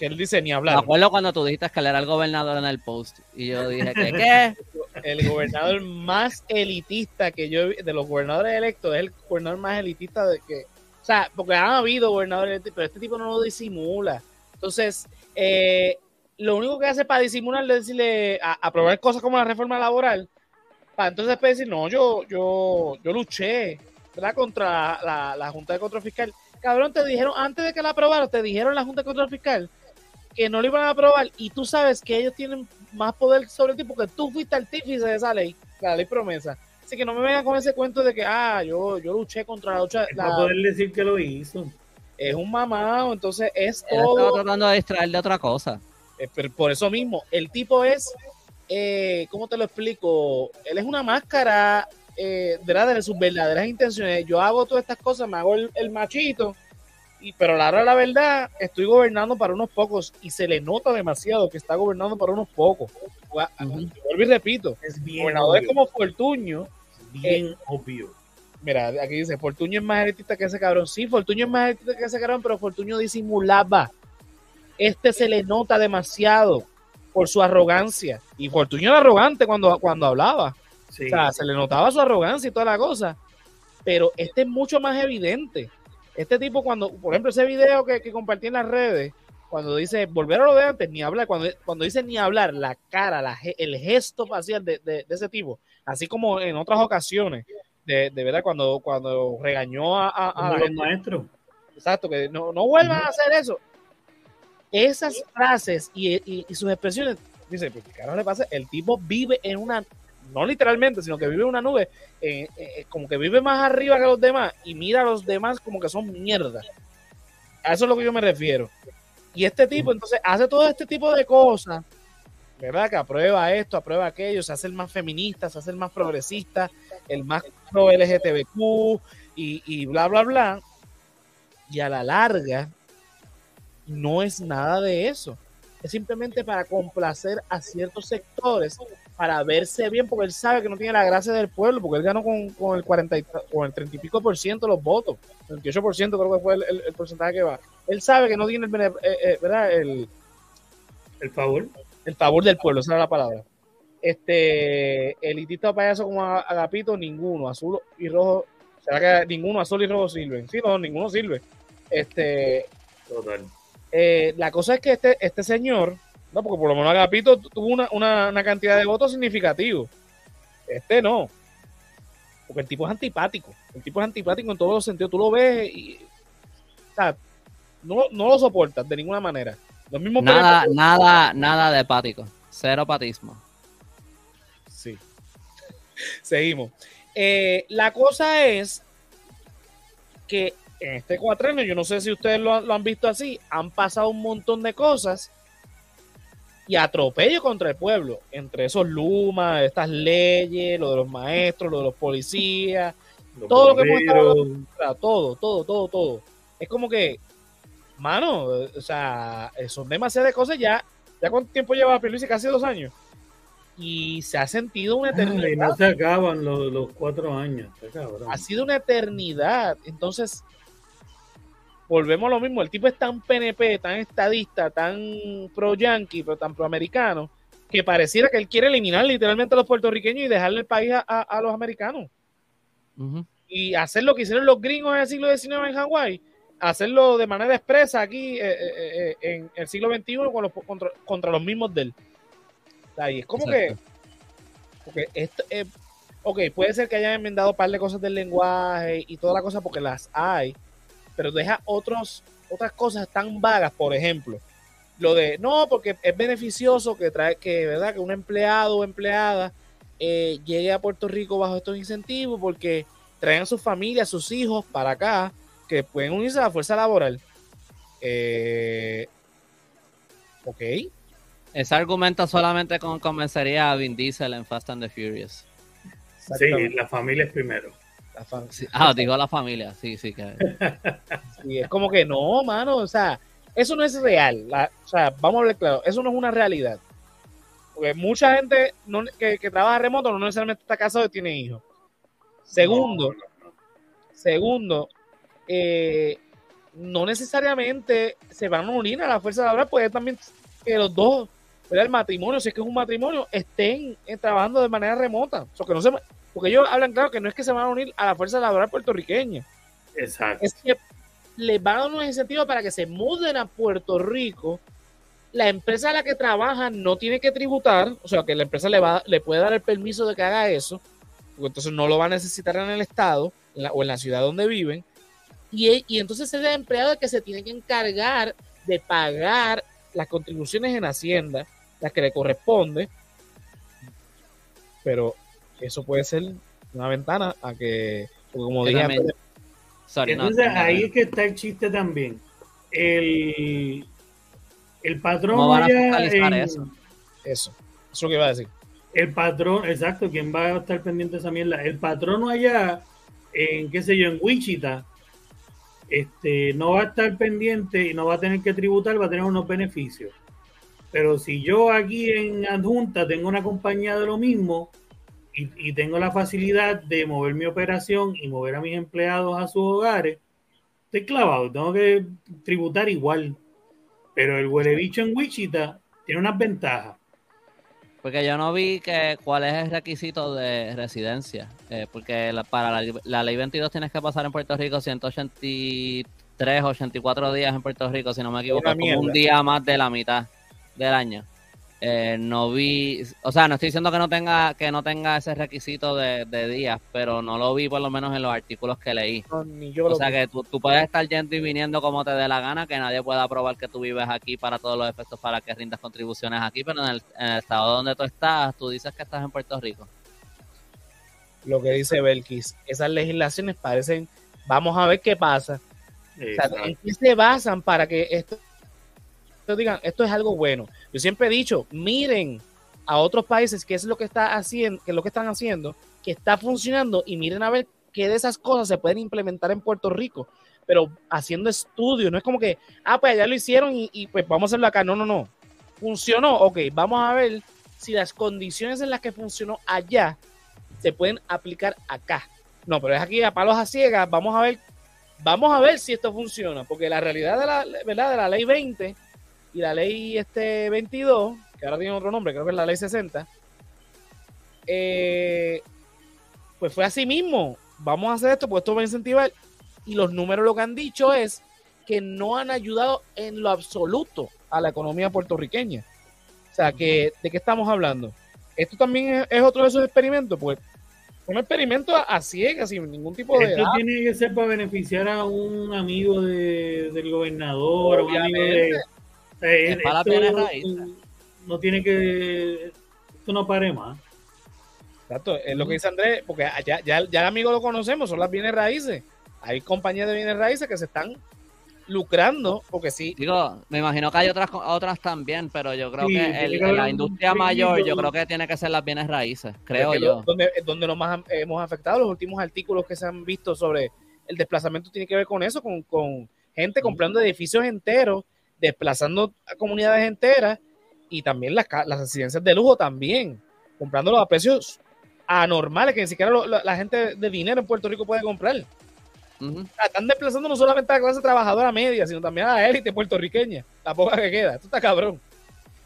que él dice ni hablar. Me acuerdo cuando tú dijiste que él era el gobernador en el post y yo dije que qué. El gobernador más elitista que yo de los gobernadores electos es el gobernador más elitista de que, o sea, porque han habido gobernadores, pero este tipo no lo disimula. Entonces, eh, lo único que hace para disimular es decirle, a, aprobar cosas como la reforma laboral, para entonces después decir, no, yo, yo, yo luché, ¿verdad? Contra la, Junta de Control Fiscal. Cabrón, te dijeron, antes de que la aprobaran, te dijeron la Junta de Control Fiscal que no lo iban a aprobar y tú sabes que ellos tienen más poder sobre ti porque tú fuiste artífice de esa ley, la ley promesa. Así que no me vengan con ese cuento de que, ah, yo, yo luché contra la lucha. La... poder decir que lo hizo es un mamado, entonces es todo. Estaba tratando de distraer de otra cosa. Eh, pero por eso mismo, el tipo es, eh, ¿cómo te lo explico? Él es una máscara eh, de sus verdaderas intenciones. Yo hago todas estas cosas, me hago el, machito, y, pero la verdad, la verdad, estoy gobernando para unos pocos y se le nota demasiado que está gobernando para unos pocos. Vuelvo y repito, es bien gobernador es como Fortuño. bien eh, obvio Mira, aquí dice, Fortuño es más elitista que ese cabrón. Sí, Fortuño es más elitista que ese cabrón, pero Fortuño disimulaba. Este se le nota demasiado por su arrogancia. Y Fortuño era arrogante cuando, cuando hablaba. O sea, se le notaba su arrogancia y toda la cosa. Pero este es mucho más evidente. Este tipo, cuando, por ejemplo, ese video que, que compartí en las redes, cuando dice volver a lo de antes, ni hablar, cuando, cuando dice ni hablar, la cara, la, el gesto facial de, de, ese tipo, así como en otras ocasiones, de, de verdad cuando, cuando regañó a, a, los maestros. Exacto, que no, no vuelvan a hacer eso. Esas frases y, y, sus expresiones, dice, pues, ¿qué le pasa? El tipo vive en una, no literalmente, sino que vive en una nube, eh, eh, como que vive más arriba que los demás y mira a los demás como que son mierda. A eso es lo que yo me refiero. Y este tipo, entonces, hace todo este tipo de cosas, ¿verdad? Que aprueba esto, aprueba aquello, se hace el más feminista, se hace el más progresista, el más pro LGTBQ y, y bla, bla, bla. Y a la larga, no es nada de eso. Es simplemente para complacer a ciertos sectores, para verse bien, porque él sabe que no tiene la gracia del pueblo, porque él ganó con, con el 40 con el 30 y pico por ciento los votos, el 28 por ciento creo que fue el, el, porcentaje que va. Él sabe que no tiene el, eh, eh, ¿verdad? el, el favor. El favor del pueblo, esa es la palabra. Este, elitista payaso como Agapito, ninguno. Azul y rojo, ¿será que ninguno azul y rojo sirven? Sí, no, ninguno sirve. Este, Total. Eh, la cosa es que este, este señor, no, porque por lo menos Agapito tuvo una, una, cantidad de votos significativo. Este no. Porque el tipo es antipático. El tipo es antipático en todos los sentidos. Tú lo ves y. O sea, no, no lo soportas de ninguna manera. nada, nada, nada de apático. Cero patismo. Sí. Seguimos. Eh, la cosa es que en este cuatrenio, yo no sé si ustedes lo, han visto así, han pasado un montón de cosas y atropello contra el pueblo, entre esos lumas, estas leyes, lo de los maestros, lo de los policías, todo lo que hemos estado todo, todo, todo, todo. Es como que, mano, o sea, son demasiadas cosas ya. ¿Ya cuánto tiempo lleva Pierluisi? Casi dos años. Y se ha sentido una eternidad. y no se acaban los, cuatro años. Ha sido una eternidad. Entonces, volvemos a lo mismo. El tipo es tan PNP, tan estadista, tan pro-yankee, pero tan pro-americano, que pareciera que él quiere eliminar literalmente a los puertorriqueños y dejarle el país a, los americanos. Y hacer lo que hicieron los gringos en el siglo XIX en Hawái, hacerlo de manera expresa aquí eh, eh, eh, en el siglo XXI contra, los mismos de él. es como que. Porque esto, ok, puede ser que hayan enmendado un par de cosas del lenguaje y toda la cosa porque las hay pero deja otros, otras cosas tan vagas, por ejemplo, lo de no, porque es beneficioso que trae que, ¿verdad? que un empleado o empleada eh, llegue a Puerto Rico bajo estos incentivos porque traen a sus familias, a sus hijos para acá, que pueden unirse a la fuerza laboral. Eh, ok. Ese argumento solamente convencería a Vin Diesel en Fast and the Furious. Sí, la familia es primero ah, digo la familia, sí, sí. Que... es como que no, mano, o sea, eso no es real. o sea, vamos a hablar claro, eso no es una realidad. Porque mucha gente que, trabaja remoto no necesariamente está casado y tiene hijos. Segundo, segundo, eh, no necesariamente se van a unir a la fuerza laboral, puede también que los dos, el matrimonio, si es que es un matrimonio, estén eh, trabajando de manera remota. O sea, que no se, porque ellos hablan claro que no es que se van a unir a la fuerza laboral puertorriqueña. Exacto. Es que les van a dar unos incentivos para que se muden a Puerto Rico. La empresa a la que trabajan no tiene que tributar, o sea que la empresa le, va, le puede dar el permiso de que haga eso, porque entonces no lo va a necesitar en el estado o en la ciudad donde viven. Y, y entonces es el empleado que se tiene que encargar de pagar las contribuciones en Hacienda, las que le corresponde. Pero eso puede ser una ventana a que, como dije entonces ahí es que está el chiste también. El, el patrón allá eso? eso, eso que iba a decir. El patrón, exacto, ¿quién va a estar pendiente de esa mierda? El patrón allá, en qué sé yo, en Wichita, este, no va a estar pendiente y no va a tener que tributar, va a tener unos beneficios. Pero si yo aquí en adjunta tengo una compañía de lo mismo, y, tengo la facilidad de mover mi operación y mover a mis empleados a sus hogares, estoy clavado, tengo que tributar igual. Pero el huele bicho en Wichita tiene unas ventajas. Porque yo no vi que cuál es el requisito de residencia. Eh, porque para la, ley 22 tienes que pasar en Puerto Rico 183, 84 días en Puerto Rico, si no me equivoco, como un día más de la mitad del año. Eh, no vi, o sea, no estoy diciendo que no tenga que no tenga ese requisito de, días, pero no lo vi por lo menos en los artículos que leí. o sea que tú, puedes estar yendo y viniendo como te dé la gana, que nadie pueda probar que tú vives aquí para todos los efectos para que rindas contribuciones aquí, pero en el, estado donde tú estás, tú dices que estás en Puerto Rico. Lo que dice Belkis, esas legislaciones parecen, vamos a ver qué pasa. ¿En qué se basan para que esto digan, esto es algo bueno. Yo siempre he dicho, miren a otros países qué es lo que está haciendo, qué es lo que están haciendo, que está funcionando y miren a ver qué de esas cosas se pueden implementar en Puerto Rico, pero haciendo estudios, no es como que, ah, pues ya lo hicieron y, pues vamos a hacerlo acá. No, no, no. Funcionó, ok, vamos a ver si las condiciones en las que funcionó allá se pueden aplicar acá. No, pero es aquí a palos a ciegas, vamos a ver, vamos a ver si esto funciona, porque la realidad de la, ¿verdad? De la ley 20 y la ley este 22, que ahora tiene otro nombre, creo que es la ley 60, eh, pues fue así mismo. Vamos a hacer esto, pues esto va a incentivar. Y los números lo que han dicho es que no han ayudado en lo absoluto a la economía puertorriqueña. O sea, que, ¿de qué estamos hablando? Esto también es, otro de esos experimentos, pues un experimento a, ciegas, sin ningún tipo de. Esto tiene que ser para beneficiar a un amigo del gobernador, un amigo de, eh, no tiene que. Esto no pare más. Exacto, es lo que dice Andrés, porque ya, ya, ya el amigo lo conocemos, son las bienes raíces. Hay compañías de bienes raíces que se están lucrando, porque sí. Digo, me imagino que hay otras otras también, pero yo creo que la industria mayor, yo creo que tiene que ser las bienes raíces, creo yo. Donde, donde nos más hemos afectado, los últimos artículos que se han visto sobre el desplazamiento tiene que ver con eso, con, con gente comprando edificios enteros, desplazando a comunidades enteras y también las, las residencias de lujo también, comprándolos a precios anormales que ni siquiera la gente de dinero en Puerto Rico puede comprar. Están desplazando no solamente a la clase trabajadora media, sino también a la élite puertorriqueña, la poca que queda. Esto está cabrón.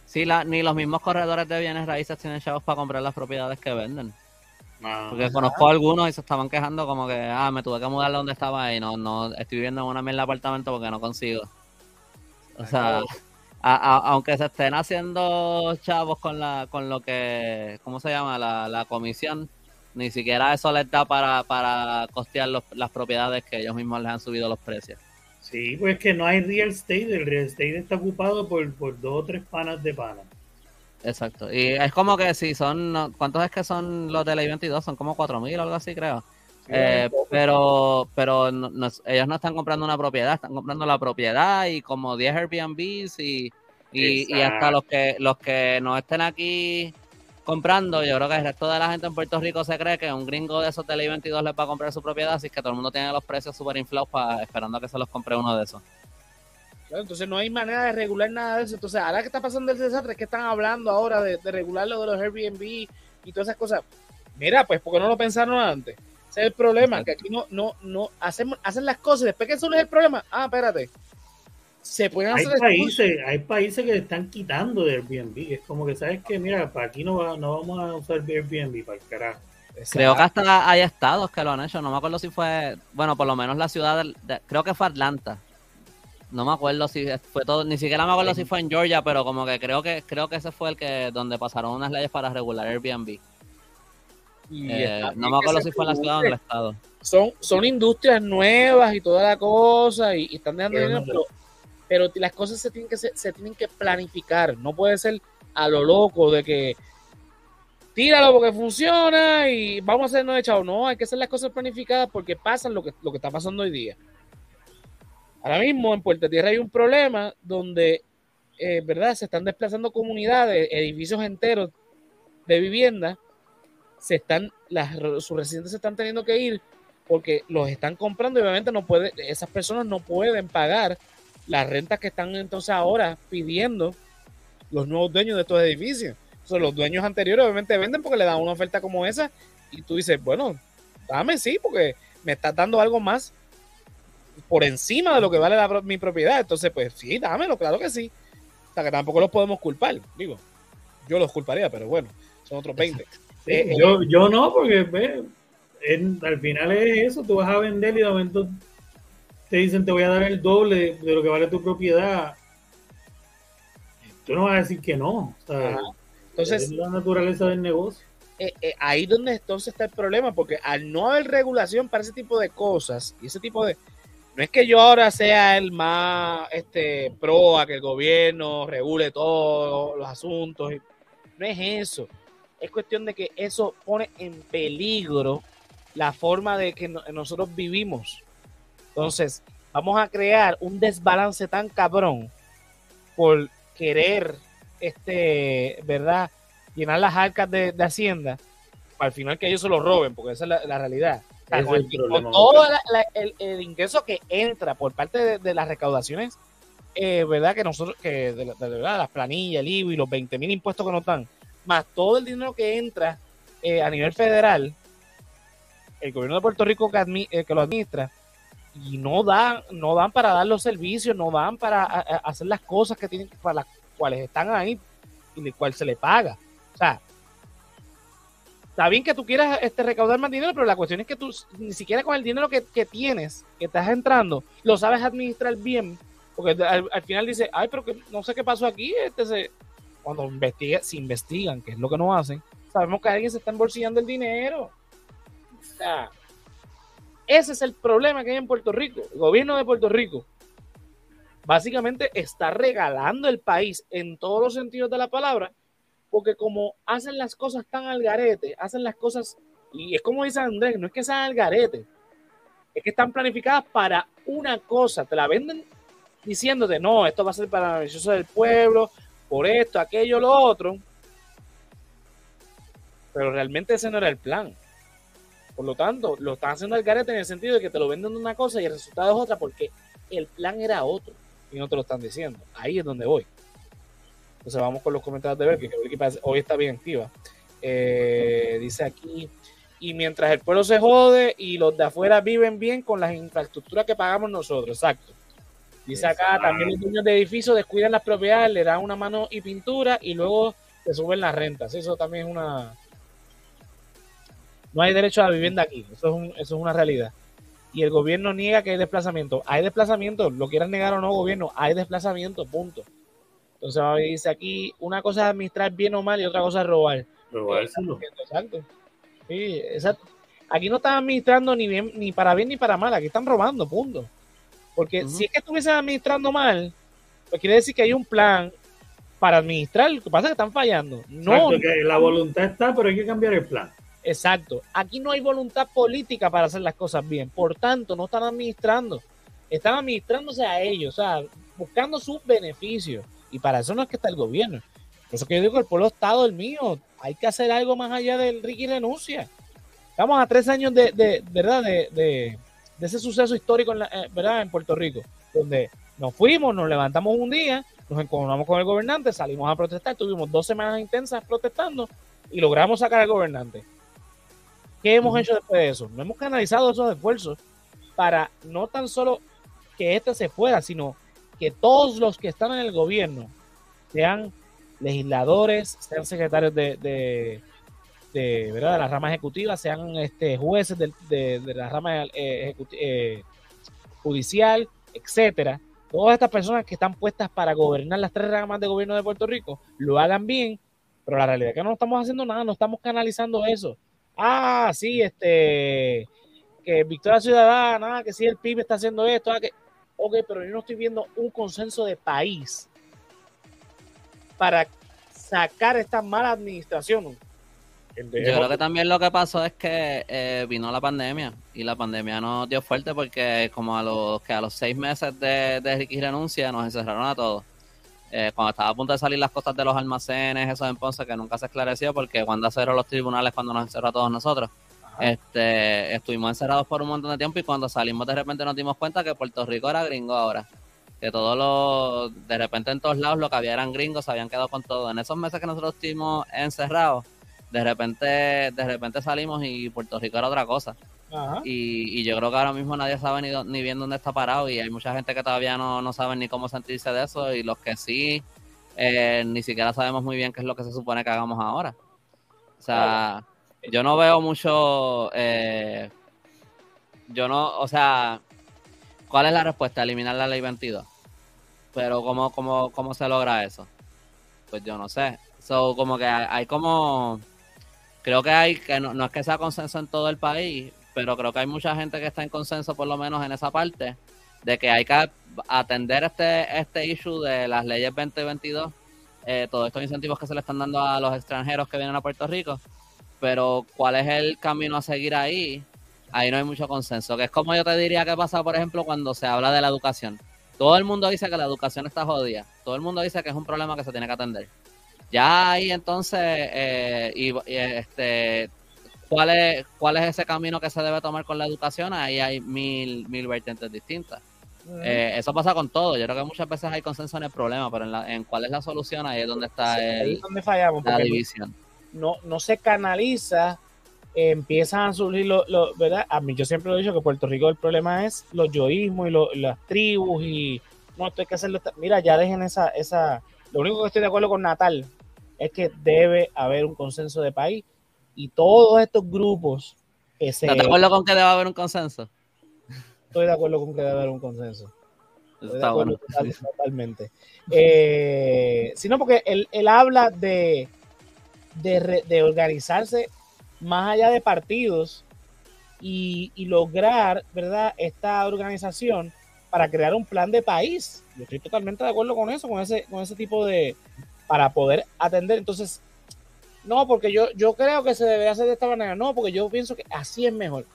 Sí, la, ni los mismos corredores de bienes raíces tienen chavos para comprar las propiedades que venden. Porque conozco a algunos y se estaban quejando como que, ah, me tuve que mudar de donde estaba y no, no, estoy viviendo en una mierda apartamento porque no consigo. O sea, aunque se estén haciendo chavos con la, con lo que, ¿cómo se llama? La, la comisión, ni siquiera eso les da para, para costear las propiedades que ellos mismos les han subido los precios. Sí, pues que no hay real estate, el real estate está ocupado por, por dos o tres panas de panas. Exacto, y es como que si son, ¿cuántos es que son los de la I-22? Son como 4.000 o algo así, creo. Eh, pero pero ellos no están comprando una propiedad, están comprando la propiedad y como 10 Airbnbs y, y, y, hasta los que los que no estén aquí comprando. Yo creo que el resto de la gente en Puerto Rico se cree que un gringo de esos Tele 22 les va a comprar su propiedad, así que todo el mundo tiene los precios súper inflados para, esperando a que se los compre uno de esos. entonces no hay manera de regular nada de eso. Entonces, ahora que está pasando el desastre, que están hablando ahora de, regular lo de los Airbnb y todas esas cosas. Mira, pues, porque no lo pensaron antes? Ese es el problema, que aquí no, no, no, hacen, hacen las cosas después que eso es el problema, ah, espérate, se pueden hacer hay países, hay países que están quitando de Airbnb. Es como que sabes que, mira, para aquí no, no vamos a usar Airbnb para el carajo. Creo que hasta hay estados que lo han hecho. No me acuerdo si fue, bueno, por lo menos la ciudad, creo que fue Atlanta. No me acuerdo si fue todo, ni siquiera me acuerdo si fue en Georgia, pero como que creo que creo que ese fue el que donde pasaron unas leyes para regular Airbnb. Eh, no me acuerdo si fue en la ciudad o en el estado. Son, son industrias nuevas y toda la cosa y, están dejando dinero, pero pero las cosas se tienen que se, tienen que planificar, no puede ser a lo loco de que tíralo porque funciona y vamos a hacernos echado. No, hay que hacer las cosas planificadas porque pasan lo que, lo que está pasando hoy día. Ahora mismo en Puerto Tierra hay un problema donde, eh, ¿verdad? Se están desplazando comunidades, edificios enteros de vivienda, se están, las, sus residentes se están teniendo que ir porque los están comprando y obviamente no puede, esas personas no pueden pagar las rentas que están entonces ahora pidiendo los nuevos dueños de estos edificios. Entonces, los dueños anteriores obviamente venden porque le dan una oferta como esa y tú dices, bueno, dame sí, porque me estás dando algo más por encima de lo que vale mi propiedad. Entonces, pues sí, dámelo, claro que sí. O sea, que tampoco los podemos culpar. Digo, yo los culparía, pero bueno, son otros 20. Eh, yo, yo no, porque al final es eso, tú vas a vender y de momento te dicen te voy a dar el doble de lo que vale tu propiedad, tú no vas a decir que no. entonces, es la naturaleza del negocio. Eh, eh, ahí donde entonces está el problema, porque al no haber regulación para ese tipo de cosas y ese tipo de... No es que yo ahora sea el más este, pro a que el gobierno regule todos los asuntos. No es eso. Es cuestión de que eso pone en peligro la forma de que nosotros vivimos. Entonces, vamos a crear un desbalance tan cabrón por querer, este, ¿verdad? Llenar las arcas de, Hacienda, al final que ellos se lo roben, porque esa es la, realidad. con, todo el, ingreso que entra por parte de, las recaudaciones, eh, ¿verdad? Que nosotros, que de, verdad, las planillas, el y los 20 mil impuestos que nos dan, más todo el dinero que entra eh, a nivel federal, el gobierno de Puerto Rico que, eh, que lo administra, y no dan, no dan para dar los servicios, no dan para hacer las cosas que tienen, para las cuales están ahí y de cual se le paga. O sea, está bien que tú quieras este, recaudar más dinero, pero la cuestión es que tú ni siquiera con el dinero que, tienes, que estás entrando, lo sabes administrar bien, porque al, final dice, ay, pero que no sé qué pasó aquí, este se, cuando investiga, se investigan, que es lo que no hacen, sabemos que alguien se está embolsillando el dinero. Ese es el problema que hay en Puerto Rico. El gobierno de Puerto Rico básicamente está regalando el país en todos los sentidos de la palabra, porque como hacen las cosas tan al garete, hacen las cosas, y es como dice Andrés, no es que sean al garete, es que están planificadas para una cosa, te la venden diciéndote, no, esto va a ser para beneficio del pueblo, por esto, aquello, lo otro. Pero realmente ese no era el plan. Por lo tanto, lo están haciendo al garete en el sentido de que te lo venden de una cosa y el resultado es otra porque el plan era otro y no te lo están diciendo. Ahí es donde voy. Entonces vamos con los comentarios de ver que hoy está bien activa. Eh, dice aquí, y mientras el pueblo se jode y los de afuera viven bien con las infraestructuras que pagamos nosotros, exacto. Dice acá, también los dueños de edificios descuidan las propiedades, le dan una mano y pintura y luego se suben las rentas. Eso también es una... No hay derecho a la vivienda aquí, eso es, eso es una realidad. Y el gobierno niega que hay desplazamiento. Hay desplazamiento, lo quieran negar o no, gobierno, hay desplazamiento, punto. Entonces dice aquí, una cosa es administrar bien o mal y otra cosa es robar. Exacto. Sí, exacto. Aquí no están administrando ni bien, ni para bien ni para mal, aquí están robando, punto. Porque si es que estuviesen administrando mal, pues quiere decir que hay un plan para administrar, lo que pasa es que están fallando. No, que la voluntad está, pero hay que cambiar el plan. Exacto. Aquí no hay voluntad política para hacer las cosas bien. Por tanto, no están administrando. Están administrándose a ellos, o sea, buscando sus beneficios. Y para eso no es que está el gobierno. Por eso que yo digo que el pueblo Estado el mío. Hay que hacer algo más allá del Ricky renuncia. Estamos a tres años de, verdad, de, ese suceso histórico en, eh, ¿verdad? en Puerto Rico, donde nos fuimos, nos levantamos un día, nos encontramos con el gobernante, salimos a protestar, tuvimos dos semanas intensas protestando y logramos sacar al gobernante. ¿Qué hemos hecho después de eso? No hemos canalizado esos esfuerzos para no tan solo que este se fuera, sino que todos los que están en el gobierno sean legisladores, sean secretarios de, de, ¿verdad? de la rama ejecutiva, sean este, jueces de, la rama eh, eh, judicial, etcétera. Todas estas personas que están puestas para gobernar las tres ramas de gobierno de Puerto Rico lo hagan bien, pero la realidad es que no estamos haciendo nada, no estamos canalizando eso. Ah, sí, este, que Victoria Ciudadana, que sí, el PIB está haciendo esto, ah, que, ok, pero yo no estoy viendo un consenso de país para sacar esta mala administración. Yo creo que también lo que pasó es que eh, vino la pandemia y la pandemia nos dio fuerte porque como a los que a los seis meses de, de Ricky renuncia nos encerraron a todos. Eh, cuando estaba a punto de salir las cosas de los almacenes, eso en Ponce, que nunca se esclareció porque cuando cerró los tribunales cuando nos encerró a todos nosotros. Este, estuvimos encerrados por un montón de tiempo y cuando salimos de repente nos dimos cuenta que Puerto Rico era gringo ahora. Que todos los, de repente en todos lados lo que había eran gringos, se habían quedado con todo. En esos meses que nosotros estuvimos encerrados, de repente, de repente salimos y Puerto Rico era otra cosa. Y, yo creo que ahora mismo nadie sabe ni, ni bien dónde está parado y hay mucha gente que todavía no, no sabe ni cómo sentirse de eso y los que sí, eh, ni siquiera sabemos muy bien qué es lo que se supone que hagamos ahora. O sea, yo no veo mucho. Eh, yo no, o sea, ¿cuál es la respuesta? Eliminar la ley 22. Pero ¿cómo, cómo, cómo se logra eso? Pues yo no sé. So, como que hay, como. Creo que hay, que no, no, es que sea consenso en todo el país, pero creo que hay mucha gente que está en consenso, por lo menos en esa parte, de que hay que atender este, este issue de las leyes 2022, eh, todos estos incentivos que se le están dando a los extranjeros que vienen a Puerto Rico, pero cuál es el camino a seguir ahí, ahí no hay mucho consenso. Que es como yo te diría que pasa, por ejemplo, cuando se habla de la educación. Todo el mundo dice que la educación está jodida. Todo el mundo dice que es un problema que se tiene que atender. Ya ahí entonces, eh, y, este, ¿cuál es, ¿cuál es ese camino que se debe tomar con la educación? Ahí hay mil, mil vertientes distintas. Eh, eso pasa con todo. Yo creo que muchas veces hay consenso en el problema, pero en, en cuál es la solución, ahí es donde está el, la división no, no se canaliza, empiezan a surgir los, lo, ¿verdad? A mí yo siempre he dicho que Puerto Rico el problema es los yoísmos y las tribus y no, esto hay que hacerlo. Mira, ya dejen esa, esa, lo único que estoy de acuerdo con Natal es que debe haber un consenso de país y todos estos grupos que se... ¿Estás de acuerdo con que debe haber un consenso? Estoy de acuerdo con que debe haber un consenso. está bueno. totalmente. Eh, sino porque él, él habla de de, organizarse más allá de partidos y, lograr, ¿verdad?, esta organización para crear un plan de país. Yo estoy totalmente de acuerdo con eso, con ese, con ese tipo de, para poder atender. Entonces, no, porque yo, yo creo que se debe hacer de esta manera. No, porque yo pienso que así es mejor.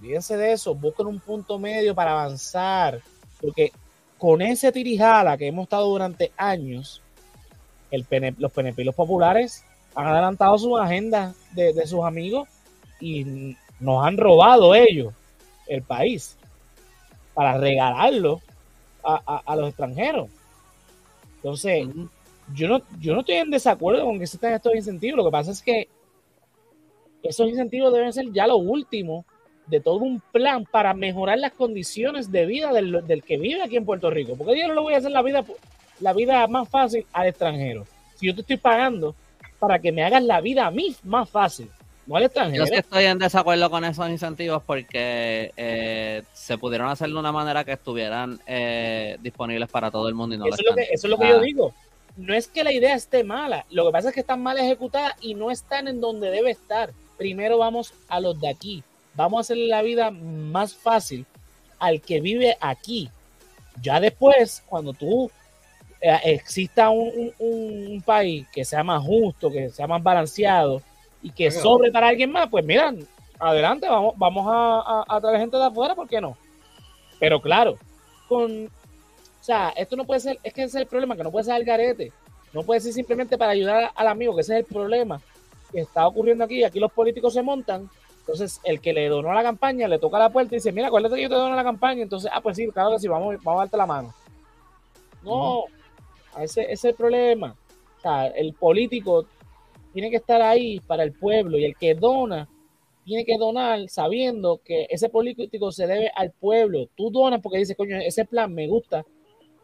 Fíjense de eso, busquen un punto medio para avanzar. Porque con ese tirijala que hemos estado durante años, los PNP y los populares han adelantado su agenda de, sus amigos y nos han robado ellos el país para regalarlo a, los extranjeros. Entonces, yo no, yo no estoy en desacuerdo con que existan estos incentivos. Lo que pasa es que esos incentivos deben ser ya lo último de todo un plan para mejorar las condiciones de vida del, que vive aquí en Puerto Rico. Porque yo no le voy a hacer la vida, la vida más fácil al extranjero. Si yo te estoy pagando para que me hagas la vida a mí más fácil. Yo sí estoy en desacuerdo con esos incentivos porque eh, se pudieron hacer de una manera que estuvieran eh, disponibles para todo el mundo. Y no eso, es lo que, eso es lo que yo digo. No es que la idea esté mala, lo que pasa es que están mal ejecutadas y no están en donde debe estar. Primero vamos a los de aquí. Vamos a hacerle la vida más fácil al que vive aquí. Ya después, cuando tú eh, exista un, país que sea más justo, que sea más balanceado y que sobre para alguien más, pues miran, adelante, vamos, vamos a, traer gente de afuera, ¿por qué no? Pero claro, con, o sea, esto no puede ser, es que ese es el problema, que no puede ser el garete, no puede ser simplemente para ayudar al amigo, que ese es el problema que está ocurriendo aquí, aquí los políticos se montan, entonces el que le donó la campaña le toca la puerta y dice, mira, acuérdate que yo te dono la campaña, entonces, ah, pues sí, claro que sí, vamos, vamos a darte la mano. No, ese, es el problema. O sea, el político tiene que estar ahí para el pueblo y el que dona tiene que donar sabiendo que ese político se debe al pueblo. Tú donas porque dices, coño, ese plan me gusta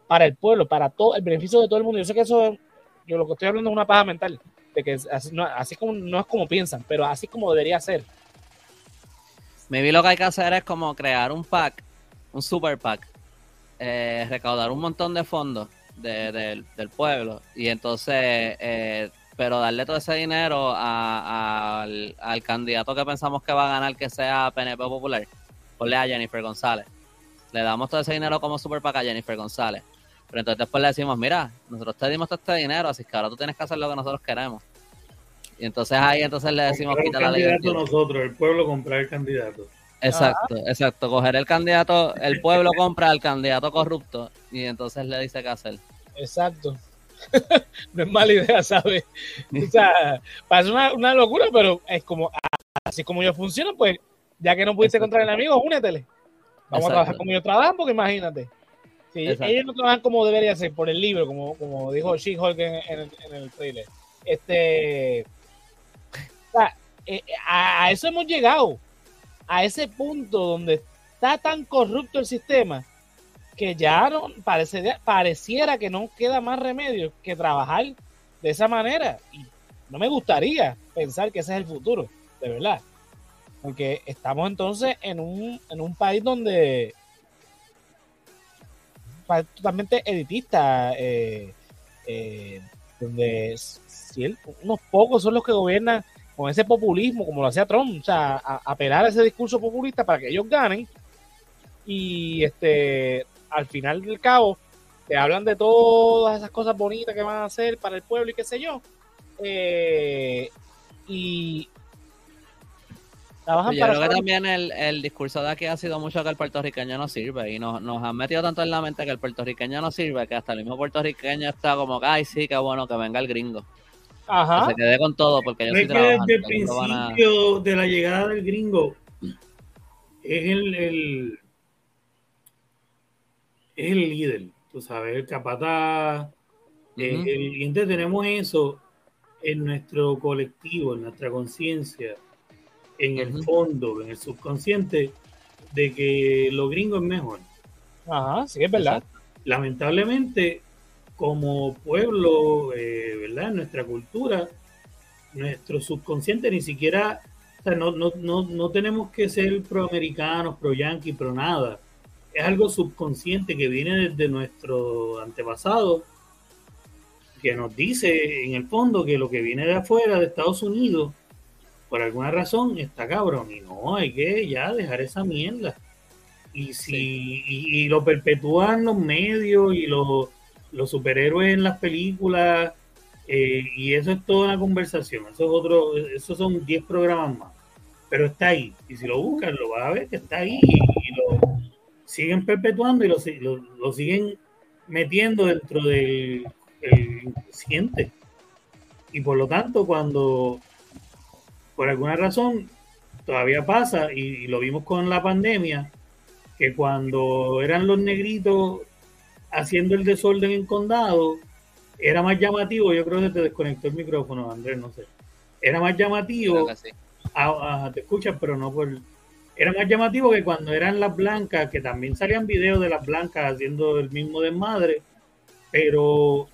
para el pueblo, para todo el beneficio de todo el mundo. Yo sé que eso, yo lo que estoy hablando es una paja mental, de que así, no, como no es como piensan, pero así como debería ser. Maybe lo que hay que hacer es como crear un pack, un super pack, eh, recaudar un montón de fondos del pueblo. Y entonces, eh, pero darle todo ese dinero al, candidato que pensamos que va a ganar, que sea PNP Popular, ponle a Jennifer González. Le damos todo ese dinero como super para a Jennifer González. Pero entonces después le decimos, mira, nosotros te dimos todo este dinero, así que ahora tú tienes que hacer lo que nosotros queremos. Y entonces ahí entonces le decimos, quita la ley. nosotros, el pueblo comprar el candidato. Exacto, exacto. Coger el candidato, el pueblo compra al candidato corrupto y entonces le dice qué hacer. Exacto. no es mala idea, ¿sabes? O sea, parece una, locura, pero es como así como yo funciono, pues ya que no pudiste encontrar el amigo, únetele. Vamos a trabajar como yo trabajo, porque imagínate. Si ellos no trabajan como debería ser, por el libro, como, como dijo She-Hulk en, el trailer. Este. O sea, eh, a eso hemos llegado a ese punto donde está tan corrupto el sistema que ya no, pareciera que no queda más remedio que trabajar de esa manera. Y no me gustaría pensar que ese es el futuro, de verdad. Porque estamos entonces en un, en un país donde totalmente editista, eh, eh, donde unos pocos son los que gobiernan con ese populismo, como lo hacía Trump, o sea, apelar a ese discurso populista para que ellos ganen. Y este, al final del cabo, te hablan de todas esas cosas bonitas que van a hacer para el pueblo y qué sé yo. Eh, y yo creo que también el, discurso de aquí ha sido mucho que el puertorriqueño no sirve y nos, nos han metido tanto en la mente que el puertorriqueño no sirve que hasta el mismo puertorriqueño está como, ay, sí, qué bueno que venga el gringo. Ajá. se quede con todo porque yo estoy trabajando. Desde el principio de la llegada del gringo es el, el, es el líder, tú sabes, el capataz. y entonces tenemos eso en nuestro colectivo, en nuestra conciencia, en el fondo, en el subconsciente, de que lo gringo es mejor. Ajá, sí, es verdad. Lamentablemente, como pueblo, eh, ¿verdad? En nuestra cultura, nuestro subconsciente ni siquiera, o sea, no, no, no, no tenemos que ser proamericanos, pro yanqui, pro nada. Es algo subconsciente que viene desde nuestro antepasado, que nos dice en el fondo que lo que viene de afuera, de Estados Unidos, por alguna razón está cabrón. Y no, hay que ya dejar esa mierda. Y si y lo perpetúan los medios y los los superhéroes en las películas, eh, y eso es toda una conversación. Eso es otro, esos son 10 programas más. Pero está ahí. Y si lo buscan, lo vas a ver que está ahí. Y, lo siguen perpetuando y lo, lo, siguen metiendo dentro del inconsciente. Y por lo tanto, cuando por alguna razón todavía pasa, y, lo vimos con la pandemia, que cuando eran los negritos haciendo el desorden en condado, era más llamativo, yo creo que te desconectó el micrófono, Andrés, no sé. Era más llamativo, te escuchas, pero no por... Era más llamativo que cuando eran las blancas, que también salían videos de las blancas haciendo el mismo desmadre, pero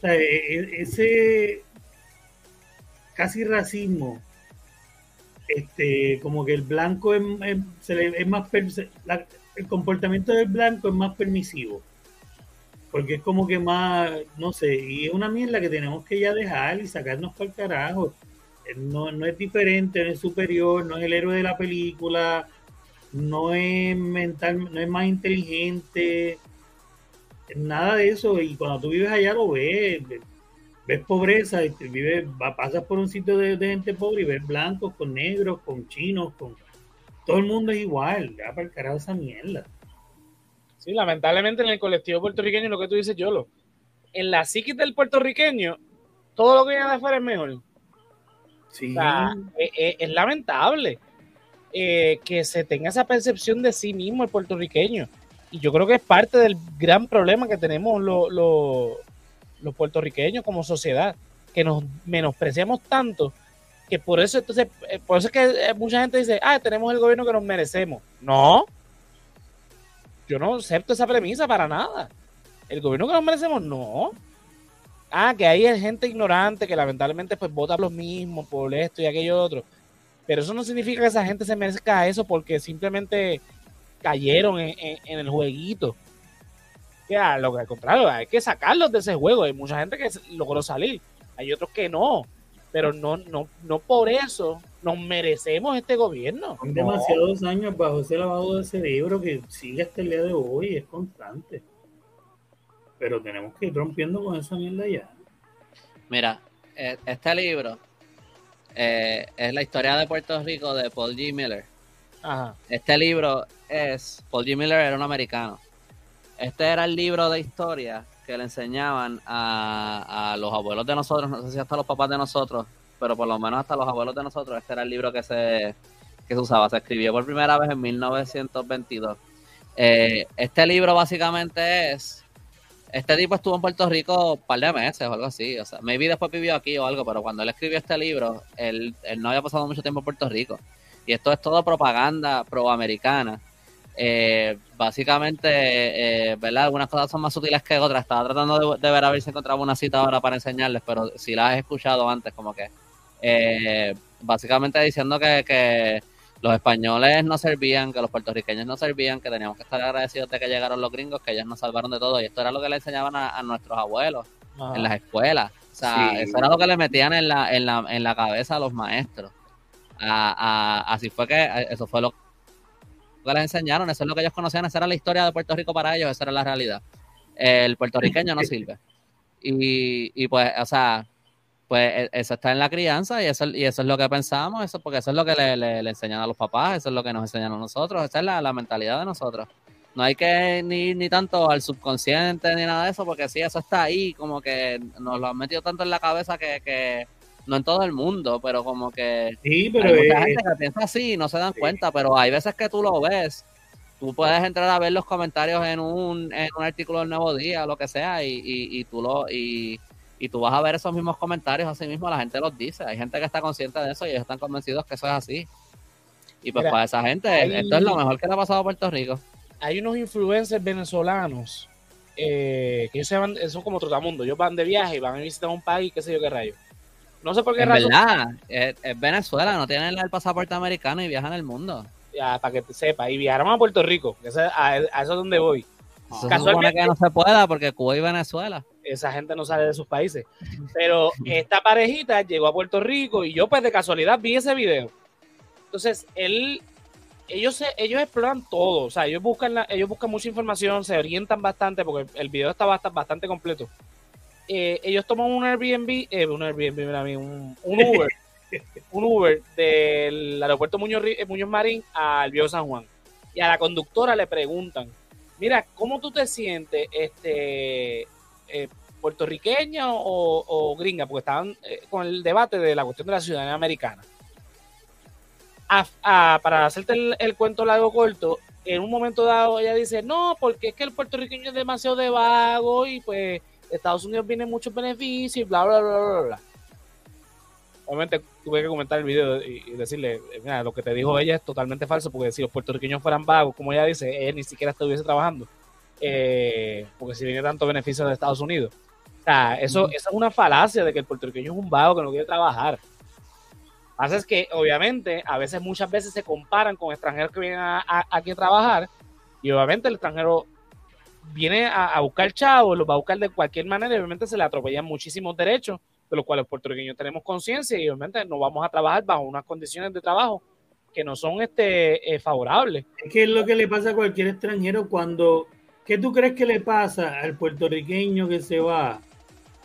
e, e, ese casi racismo, este, como que el blanco es, más, el comportamiento del blanco es más permisivo, porque es como que más, no sé, y es una mierda que tenemos que ya dejar y sacarnos para el carajo. No, no es diferente, no es superior, no es el héroe de la película, no es mental, no es más inteligente, nada de eso. Y cuando tú vives allá lo ves, ves pobreza, y vives, pasas por un sitio de, gente pobre y ves blancos con negros, con chinos, con todo el mundo es igual, ya para el carajo esa mierda. Sí, lamentablemente en el colectivo puertorriqueño, lo que tú dices, Yolo, en la psiquis del puertorriqueño, todo lo que viene de afuera es mejor. Sí. E, e, es, lamentable eh, que se tenga esa percepción de sí mismo el puertorriqueño. Y yo creo que es parte del gran problema que tenemos los puertorriqueños como sociedad, que nos menospreciamos tanto que por eso entonces, eh, por eso es que eh, mucha gente dice, ah, tenemos el gobierno que nos merecemos. No, yo no acepto esa premisa para nada. El gobierno que nos merecemos, no. Ah, que hay gente ignorante que lamentablemente pues vota los mismos por esto y aquello otro. Pero eso no significa que esa gente se merezca eso porque simplemente cayeron en, el jueguito. Ya, lo que al contrario, hay que sacarlos de ese juego. Hay mucha gente que logró salir, hay otros que no. Pero no, no, no por eso nos merecemos este gobierno. Son demasiados años bajo ese lavado de cerebro que sigue hasta el día de hoy, es constante. Pero tenemos que ir rompiendo con esa mierda ya. Mira, e, este libro eh, es la historia de Puerto Rico de Paul G. Miller. Este libro es, Paul G. Miller era un americano. Este era el libro de historia que le enseñaban a, los abuelos de nosotros, no sé si hasta los papás de nosotros, pero por lo menos hasta los abuelos de nosotros, este era el libro que se, que se usaba. Se escribió por primera vez en 1922. Eh, este libro básicamente es este tipo estuvo en Puerto Rico un par de meses o algo así. O sea, maybe después vivió aquí o algo, pero cuando él escribió este libro, él, él no había pasado mucho tiempo en Puerto Rico. Y esto es todo propaganda proamericana. Eh, básicamente, eh, ¿verdad? Algunas cosas son más sutiles que otras. Estaba tratando de, ver a ver si encontraba una cita ahora para enseñarles, pero si la has escuchado antes, como que eh, básicamente diciendo que, que los españoles no servían, que los puertorriqueños no servían, que teníamos que estar agradecidos de que llegaron los gringos, que ellos nos salvaron de todo. Y esto era lo que le enseñaban a, nuestros abuelos en las escuelas. O sea, eso era lo que le metían en la, en la, en la cabeza a los maestros. así fue que eso fue lo que les enseñaron, eso es lo que ellos conocían, esa era la historia de Puerto Rico para ellos, esa era la realidad. El puertorriqueño no sirve. Y, y pues, o sea, pues e, eso está en la crianza y eso, y eso es lo que pensamos, eso, porque eso es lo que le, le, enseñan a los papás, eso es lo que nos enseñan a nosotros, esa es la, mentalidad de nosotros. No hay que ni, ni tanto al subconsciente ni nada de eso, porque sí, eso está ahí, como que nos lo han metido tanto en la cabeza que, que no en todo el mundo, pero como que sí, pero hay mucha gente que piensa así y no se dan cuenta, pero hay veces que tú lo ves. Tú puedes entrar a ver los comentarios en un, en un artículo del Nuevo Día, lo que sea, y, y, y tú lo, y, y tú vas a ver esos mismos comentarios, así mismo la gente los dice. Hay gente que está consciente de eso y ellos están convencidos que eso es así. Y pues para esa gente, esto es lo mejor que le ha pasado a Puerto Rico. Hay unos influencers venezolanos eh, que ellos se van, son como trotamundo. Ellos van de viaje y van a visitar un país, qué sé yo qué rayo. No sé por qué en verdad, es, Venezuela, no tienen el pasaporte americano y viajan el mundo. Ya, para que te sepa. Y viajaron a Puerto Rico, que a, a, eso es donde voy. Casualmente, que no se pueda porque Cuba y Venezuela esa gente no sale de sus países. Pero esta parejita llegó a Puerto Rico y yo pues de casualidad vi ese video. Entonces, él, ellos, ellos exploran todo, o sea, ellos buscan, ellos buscan mucha información, se orientan bastante porque el video está bastante, completo. Eh, ellos toman un Airbnb, eh, un Airbnb, un, un Uber, un Uber del aeropuerto Muñoz, Muñoz Marín al Viejo San Juan. Y a la conductora le preguntan, mira, ¿cómo tú te sientes, este, eh, puertorriqueña o, gringa? Porque estaban eh, con el debate de la cuestión de la ciudadanía americana. para hacerte el, cuento largo corto, en un momento dado ella dice, no, porque es que el puertorriqueño es demasiado de vago y pues Estados Unidos viene muchos beneficios y bla, bla, bla, bla, bla obviamente tuve que comentar el video y, decirle, mira, lo que te dijo ella es totalmente falso, porque si los puertorriqueños fueran vagos, como ella dice, él ni siquiera estuviese trabajando, eh, porque si viene tanto beneficio de Estados Unidos. O sea, eso, es una falacia de que el puertorriqueño es un vago que no quiere trabajar. Lo que pasa es que, obviamente, a veces, muchas veces se comparan con extranjeros que vienen aquí a trabajar, y obviamente el extranjero viene a, a buscar chavos, los va a buscar de cualquier manera, y obviamente se le atropellan muchísimos derechos de los cuales los puertorriqueños tenemos conciencia y obviamente no vamos a trabajar bajo unas condiciones de trabajo que no son este, eh, favorables. Es que es lo que le pasa a cualquier extranjero cuando, ¿qué tú crees que le pasa al puertorriqueño que se va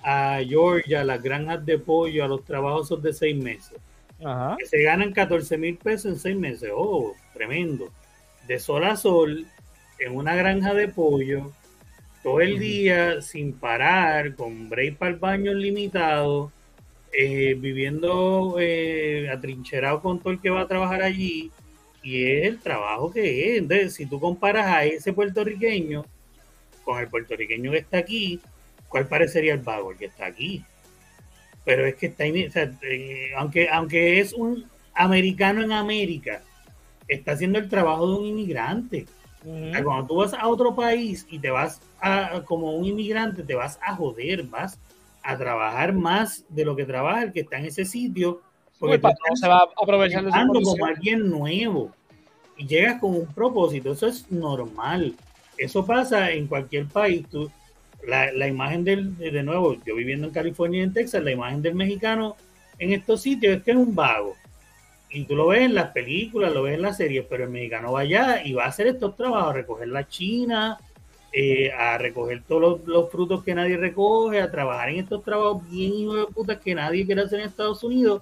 a Georgia, a las granjas de pollo, a los trabajos de seis meses? Que se ganan 14 mil pesos en seis meses. Oh, tremendo. De sol a sol, en una granja de pollo, todo el día sin parar, con break para el baño limitado, eh, viviendo eh, atrincherado con todo el que va a trabajar allí, y es el trabajo que es. Entonces, si tú comparas a ese puertorriqueño con el puertorriqueño que está aquí, ¿cuál parecería el vago? El que está aquí. Pero es que está, eh, aunque, aunque es un americano en América, está haciendo el trabajo de un inmigrante. Cuando tú vas a otro país y te vas a, como un inmigrante, te vas a joder, vas a trabajar más de lo que trabaja el que está en ese sitio. Porque tú se va aprovechando como alguien nuevo y llegas con un propósito. Eso es normal. Eso pasa en cualquier país. Tú, la, la imagen del, de nuevo, yo viviendo en California y en Texas, la imagen del mexicano en estos sitios es que es un vago y tú lo ves en las películas, lo ves en las series, pero el mexicano va allá y va a hacer estos trabajos, a recoger la china, eh, a recoger todos los, frutos que nadie recoge, a trabajar en estos trabajos bien hijos de puta que nadie quiere hacer en Estados Unidos.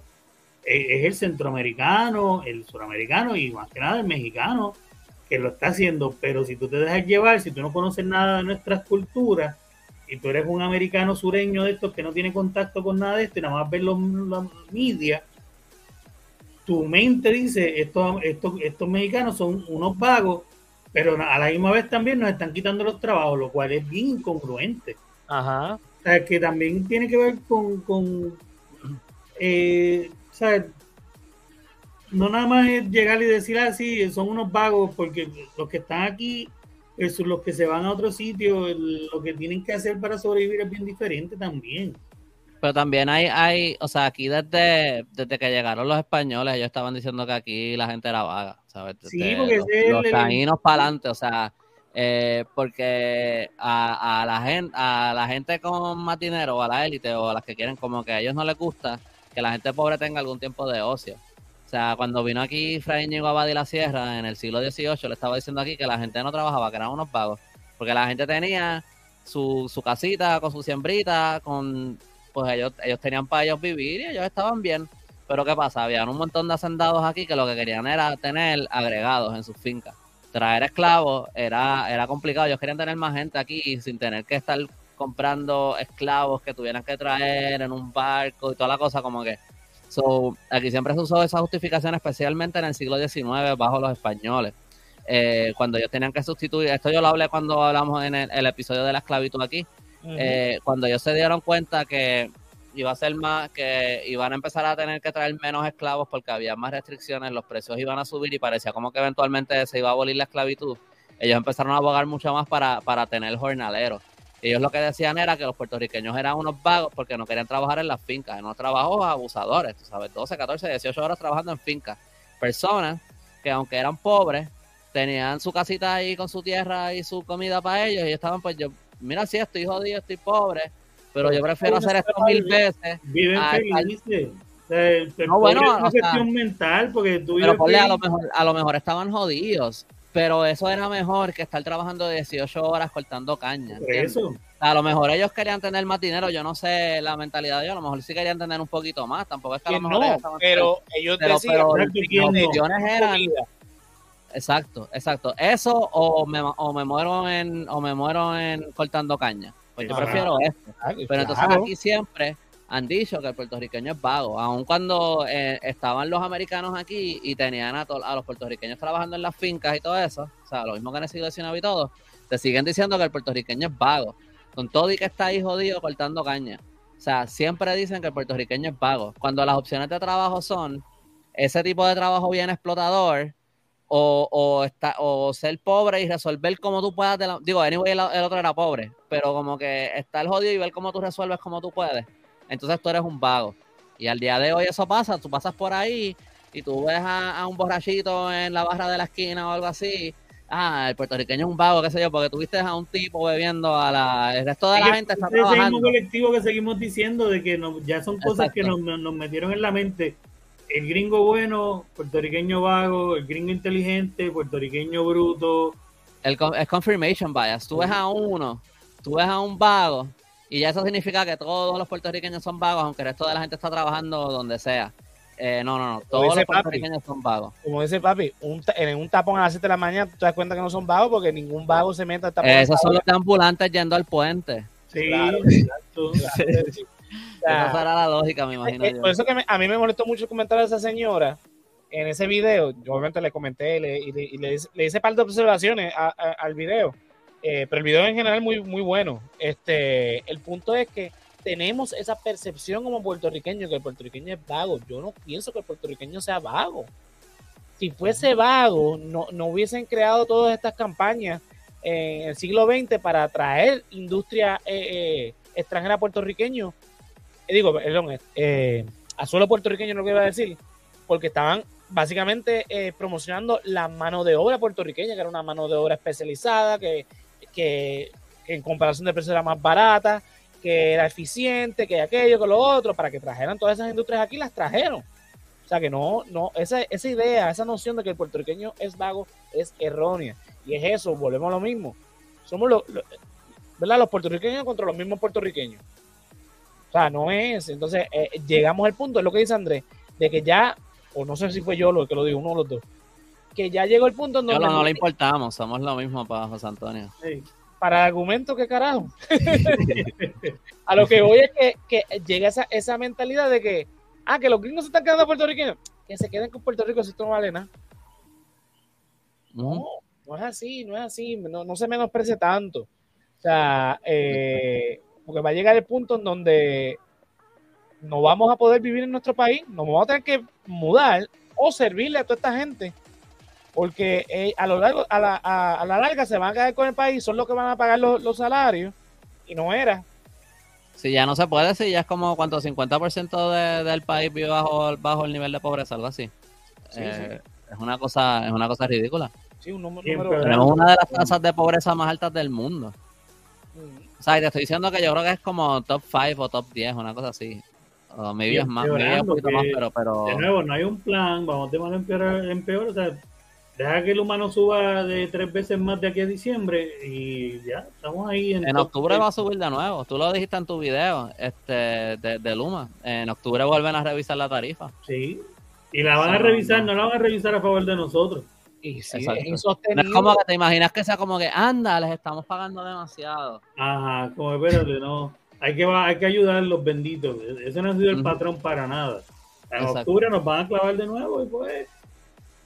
Es el centroamericano, el suramericano y más que nada el mexicano que lo está haciendo. Pero si tú te dejas llevar, si tú no conoces nada de nuestras culturas y tú eres un americano sureño de estos que no tiene contacto con nada de esto y nada más ves los, los media tu mente dice, estos, estos, estos mexicanos son unos vagos, pero a la misma vez también nos están quitando los trabajos, lo cual es bien incongruente. Ajá. O sea, que también tiene que ver con, con eh, sea, no nada más es llegar y decir así, ah, son unos vagos, porque los que están aquí versus los que se van a otro sitio, lo que tienen que hacer para sobrevivir es bien diferente también. Pero también hay, hay, o sea, aquí desde, desde que llegaron los españoles, ellos estaban diciendo que aquí la gente era vaga, ¿sabes? sí, porque los, los para adelante, o sea, eh, porque a, la gente, a la gente con más dinero, o a la élite, o a las que quieren, como que a ellos no les gusta que la gente pobre tenga algún tiempo de ocio. O sea, cuando vino aquí Fray Ñigo Abad y la Sierra en el siglo XVIII, le estaba diciendo aquí que la gente no trabajaba, que eran unos vagos, porque la gente tenía su, su casita con su siembrita, con pues ellos, ellos tenían para ellos vivir y ellos estaban bien. Pero ¿qué pasa? Habían un montón de hacendados aquí que lo que querían era tener agregados en sus fincas. Traer esclavos era, era complicado. Ellos querían tener más gente aquí sin tener que estar comprando esclavos que tuvieran que traer en un barco y toda la cosa como que... So, aquí siempre se usó esa justificación, especialmente en el siglo XIX bajo los españoles. Eh, cuando ellos tenían que sustituir, esto yo lo hablé cuando hablamos en el episodio de la esclavitud aquí, eh, cuando ellos se dieron cuenta que iba a ser más, que iban a empezar a tener que traer menos esclavos porque había más restricciones, los precios iban a subir y parecía como que eventualmente se iba a abolir la esclavitud. Ellos empezaron a abogar mucho más para, para tener jornaleros. Ellos lo que decían era que los puertorriqueños eran unos vagos porque no querían trabajar en las fincas, en unos trabajos abusadores, tú sabes, 12, 14, 18 horas trabajando en fincas. Personas que aunque eran pobres, tenían su casita ahí con su tierra y su comida para ellos y estaban pues yo mira, sí, estoy jodido, estoy pobre, pero yo prefiero hacer esto mil veces. Viven felices. no, bueno, es cuestión mental, porque tú pero a lo mejor, a lo mejor estaban jodidos, pero eso era mejor que estar trabajando 18 horas cortando caña. Eso. A lo mejor ellos querían tener más dinero, yo no sé la mentalidad de ellos, a lo mejor sí querían tener un poquito más, tampoco es que a lo mejor no, pero ellos pero, decían pero, los millones eran Exacto, exacto. Eso o me, o me muero en o me muero en cortando caña. Pues yo prefiero esto. Pero entonces aquí siempre han dicho que el puertorriqueño es vago, aun cuando eh, estaban los americanos aquí y tenían a, a, los puertorriqueños trabajando en las fincas y todo eso, o sea, lo mismo que han sido y todo, te siguen diciendo que el puertorriqueño es vago, con todo y que está ahí jodido cortando caña. O sea, siempre dicen que el puertorriqueño es vago, cuando las opciones de trabajo son ese tipo de trabajo bien explotador o, o, está, o ser pobre y resolver como tú puedas. digo, anyway, el, el, otro era pobre, pero como que estar jodido y ver cómo tú resuelves como tú puedes. Entonces tú eres un vago. Y al día de hoy eso pasa, tú pasas por ahí y tú ves a, un borrachito en la barra de la esquina o algo así. Ah, el puertorriqueño es un vago, qué sé yo, porque tuviste a un tipo bebiendo a la... El resto de la gente está trabajando. Es el colectivo que seguimos diciendo de que ya son cosas que nos, nos metieron en la mente el gringo bueno, puertorriqueño vago, el gringo inteligente, puertorriqueño bruto. El, es confirmation bias. Tú ves a uno, tú ves a un vago, y ya eso significa que todos los puertorriqueños son vagos, aunque el resto de la gente está trabajando donde sea. Eh, no, no, no. Todos los puertorriqueños son vagos. Como dice papi, en un tapón a las 7 de la mañana, tú te das cuenta que no son vagos porque ningún vago se mete al tapón. esos son los ambulantes yendo al puente. Sí, exacto. Esa será la lógica, me imagino. Eh, por eso que a mí me molestó mucho el comentario de esa señora en ese video. Yo obviamente le comenté y le, y le, hice par de observaciones al video. Eh, pero el video en general es muy, muy bueno. Este, el punto es que tenemos esa percepción como puertorriqueño que el puertorriqueño es vago. Yo no pienso que el puertorriqueño sea vago. Si fuese vago, no, no hubiesen creado todas estas campañas en el siglo XX para atraer industria eh, extranjera puertorriqueño eh, digo, perdón, eh, a suelo puertorriqueño no lo iba a decir, porque estaban básicamente eh, promocionando la mano de obra puertorriqueña, que era una mano de obra especializada, que, que, en comparación de precios era más barata, que era eficiente, que aquello, que lo otro, para que trajeran todas esas industrias aquí, las trajeron. O sea que no, no, esa, esa idea, esa noción de que el puertorriqueño es vago es errónea. Y es eso, volvemos a lo mismo. Somos los, ¿verdad? Los puertorriqueños contra los mismos puertorriqueños. O sea, no es. Entonces, eh, llegamos al punto, es lo que dice Andrés, de que ya, o no sé si fue yo lo que lo digo, uno de los dos, que ya llegó el punto en donde. no, no le importamos, somos lo mismo para José Antonio. Para argumento, ¿qué carajo? a lo que voy es que, que llega esa, esa mentalidad de que, ah, que los gringos se están quedando puertorriqueños, que se queden con Puerto Rico si esto no vale nada. No, no es así, no es así, no, no se menosprecie tanto. O sea, eh, porque va a llegar el punto en donde no vamos a poder vivir en nuestro país, nos vamos a tener que mudar o servirle a toda esta gente, porque eh, a lo largo, a la, a, la, larga se van a caer con el país, son los que van a pagar los, salarios, y no era. Si ya no se puede, si ya es como cuánto, 50% de, del país vive bajo, bajo el nivel de pobreza, algo así. Eh, es una cosa, es una cosa ridícula. Tenemos una de las tasas de pobreza más altas del mundo. O sea, te estoy diciendo que yo creo que es como top 5 o top 10, una cosa así. O maybe es más, maybe un poquito más, pero, pero... De nuevo, no hay un plan, vamos de mal en peor, en peor, o sea, deja que el humano suba de tres veces más de aquí a diciembre y ya, estamos ahí. En, en octubre va a subir de nuevo, tú lo dijiste en tu video este, de, de Luma, en octubre vuelven a revisar la tarifa. Sí, y la van a revisar, no la van a revisar a favor de nosotros. Y es insostenible. No es como que te imaginas que sea como que, anda, les estamos pagando demasiado. Ajá, como espérate, no. Hay que, hay que ayudar a los benditos. Ese no ha sido el patrón para nada. En octubre nos van a clavar de nuevo y pues.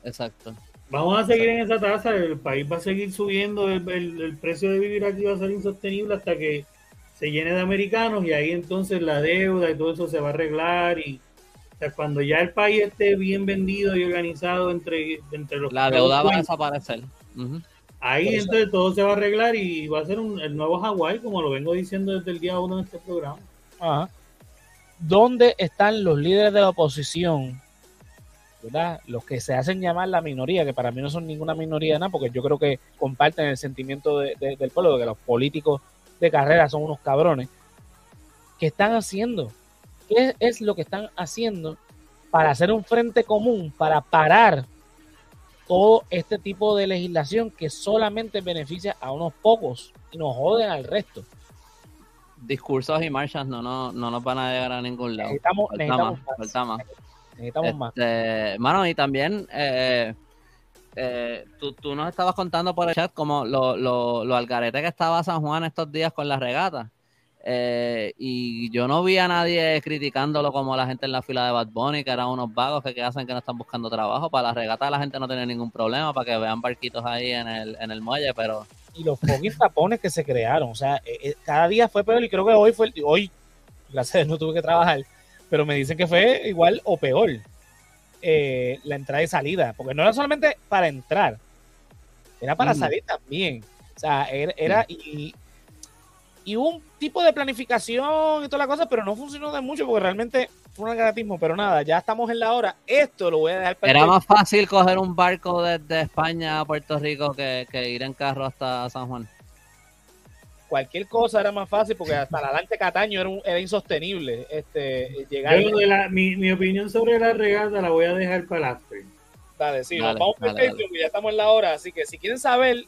Exacto. Vamos a seguir en esa tasa. El país va a seguir subiendo. El, el precio de vivir aquí va a ser insostenible hasta que se llene de americanos y ahí entonces la deuda y todo eso se va a arreglar y cuando ya el país esté bien vendido y organizado entre, entre los... La deuda va a desaparecer. Ahí entonces todo se va a arreglar y va a ser un, el nuevo Hawái, como lo vengo diciendo desde el día uno de este programa. ¿Dónde están los líderes de la oposición? ¿Verdad? Los que se hacen llamar la minoría, que para mí no son ninguna minoría, nada, porque yo creo que comparten el sentimiento del pueblo, de que los políticos de carrera son unos cabrones. ¿Qué están haciendo? ¿Qué es lo que están haciendo para hacer un frente común, para parar todo este tipo de legislación que solamente beneficia a unos pocos y nos joden al resto? Discursos y marchas no, no, no nos van a llegar a ningún lado. Necesitamos, más, Necesitamos más. Este, mano, y también eh, eh, tú, tú, nos estabas contando por el chat como lo, lo, lo algarete que estaba San Juan estos días con la regata. Eh, y yo no vi a nadie criticándolo como la gente en la fila de Bad Bunny, que eran unos vagos que, hacen que no están buscando trabajo. Para la regata la gente no tiene ningún problema, para que vean barquitos ahí en el, en el muelle, pero... Y los fucking tapones que se crearon, o sea, eh, eh, cada día fue peor y creo que hoy fue, hoy, gracias no tuve que trabajar, pero me dicen que fue igual o peor la entrada y salida, porque no era solamente para entrar, era para salir también. O sea, era, y, y hubo un tipo de planificación y toda la cosa, pero no funcionó de mucho porque realmente fue un granatismo. Pero nada, ya estamos en la hora. Esto lo voy a dejar para Era más fácil coger un barco desde España a Puerto Rico que, ir en carro hasta San Juan. Cualquier cosa era más fácil porque hasta la Lanche Cataño era, era insostenible este, llegar. mi, opinión sobre la regata la voy a dejar para el after. Dale, sí, vamos a ya estamos en la hora. Así que si quieren saber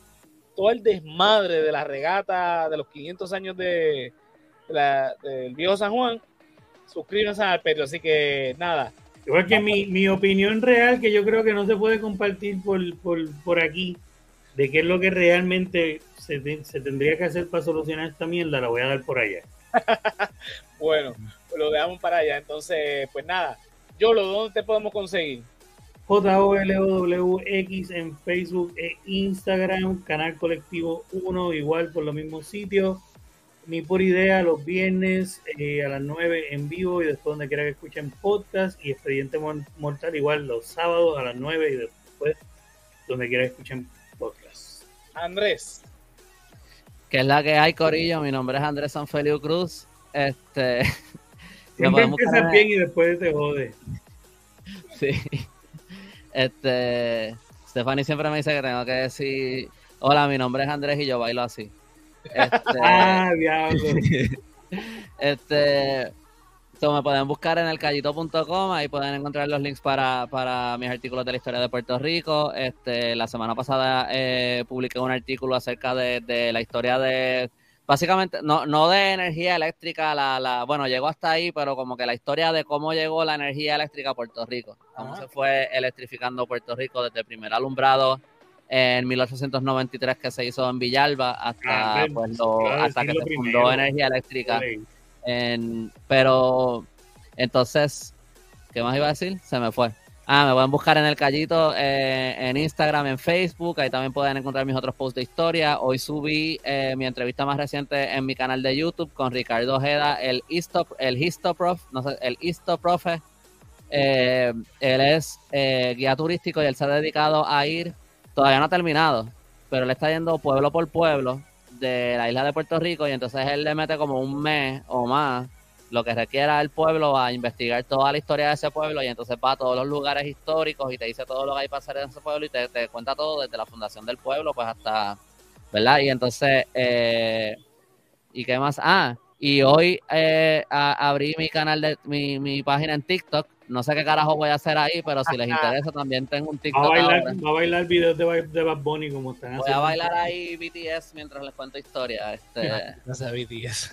todo el desmadre de la regata de los 500 años de, del viejo San Juan, suscríbanse al Petro. Así que nada. Igual que mi, mi, opinión real, que yo creo que no se puede compartir por, por, por aquí, de qué es lo que realmente se, se, tendría que hacer para solucionar esta mierda, la voy a dar por allá. bueno, lo dejamos para allá. Entonces, pues nada, yo lo ¿dónde te podemos conseguir? JOLOWX en Facebook e Instagram, Canal Colectivo 1, igual por los mismos sitios. Mi por idea los viernes eh, a las 9 en vivo y después donde quiera que escuchen podcast y Expediente Mortal igual los sábados a las 9 y después donde quiera que escuchen. Andrés. Que es la que hay, Corillo. Mi nombre es Andrés Sanfelio Cruz. Este. Siempre empiezas bien y después te jode. Sí. Este, Stephanie siempre me dice que tengo que decir, hola, mi nombre es Andrés y yo bailo así. Este, ah, diablo. este, me pueden buscar en el callito.com, ahí pueden encontrar los links para, para, mis artículos de la historia de Puerto Rico. Este, la semana pasada eh, publiqué un artículo acerca de, de la historia de básicamente, no, no de energía eléctrica, la, la, bueno, llegó hasta ahí, pero como que la historia de cómo llegó la energía eléctrica a Puerto Rico, cómo se fue electrificando Puerto Rico desde el primer alumbrado en 1893 que se hizo en Villalba hasta, ah, pues, hasta que se fundó energía eléctrica. Pero entonces, ¿qué más iba a decir? Se me fue. Ah, me pueden buscar en el Callito, eh, en Instagram, en Facebook. Ahí también pueden encontrar mis otros posts de historia. Hoy subí eh, mi entrevista más reciente en mi canal de YouTube con Ricardo Ojeda, el Histop, el Histoprof, no sé, el Histoprofe. Eh, él es guía turístico y él se ha dedicado a ir, todavía no ha terminado, pero él está yendo pueblo por pueblo de la isla de Puerto Rico y entonces él le mete como un mes o más lo que requiera el pueblo a investigar toda la historia de ese pueblo y entonces va a todos los lugares históricos y te dice todo lo que hay para hacer en ese pueblo y te, cuenta todo desde la fundación del pueblo pues hasta, ¿verdad? Y entonces, eh, ¿y qué más? Ah, y hoy eh, abrí mi canal, de mi, mi página en TikTok. No sé qué carajo voy a hacer ahí, pero si les interesa también tengo un TikTok. Va a bailar, Va a bailar videos de, de Bad Bunny como están Voy a bailar ahí BTS mientras les cuento historia. Este... No sé BTS.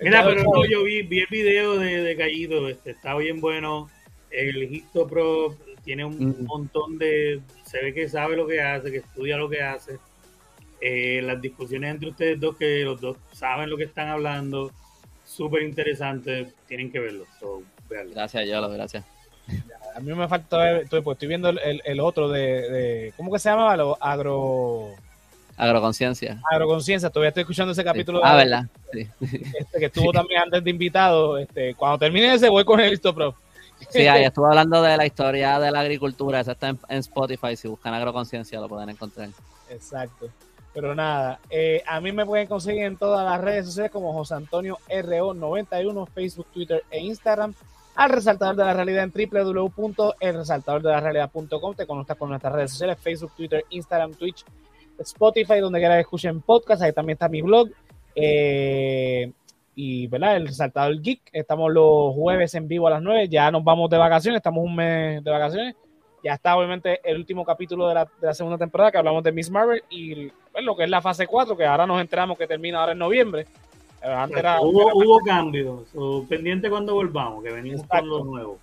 Mira, pero no, yo vi, vi el video de, de Callido, este, está bien bueno. El Histo Pro tiene un montón de. Se ve que sabe lo que hace, que estudia lo que hace. Eh, las discusiones entre ustedes dos, que los dos saben lo que están hablando, súper interesante. Tienen que verlo. Gracias, Yolo, gracias. A mí me falta ver, pues estoy viendo el, el otro de, de, ¿Cómo que se llamaba? Lo agro. Agroconciencia. Agroconciencia, todavía estoy escuchando ese capítulo. Ah, ¿verdad? Sí. Este, que estuvo también antes de invitado. Este, cuando termine ese, voy con el Prof. Sí, ahí estuvo hablando de la historia de la agricultura. Esa está en, Spotify. Si buscan Agroconciencia, lo pueden encontrar. Exacto. Pero nada, eh, a mí me pueden conseguir en todas las redes sociales como José Antonio RO91, Facebook, Twitter e Instagram. Al resaltador de la realidad en www.elresaltadordelarrealidad.com. Te conectas con nuestras redes sociales: Facebook, Twitter, Instagram, Twitch Spotify, donde quiera que escuchen podcast, ahí también está mi blog. Eh, y, ¿verdad? El Resaltador Geek. Estamos los jueves en vivo a las 9. Ya nos vamos de vacaciones, estamos un mes de vacaciones. Ya está, obviamente, el último capítulo de la, segunda temporada que hablamos de Miss Marvel y pues, lo que es la fase 4, que ahora nos enteramos que termina ahora en noviembre. Hubo, hubo cambios. pendiente cuando volvamos, que venimos con lo nuevo.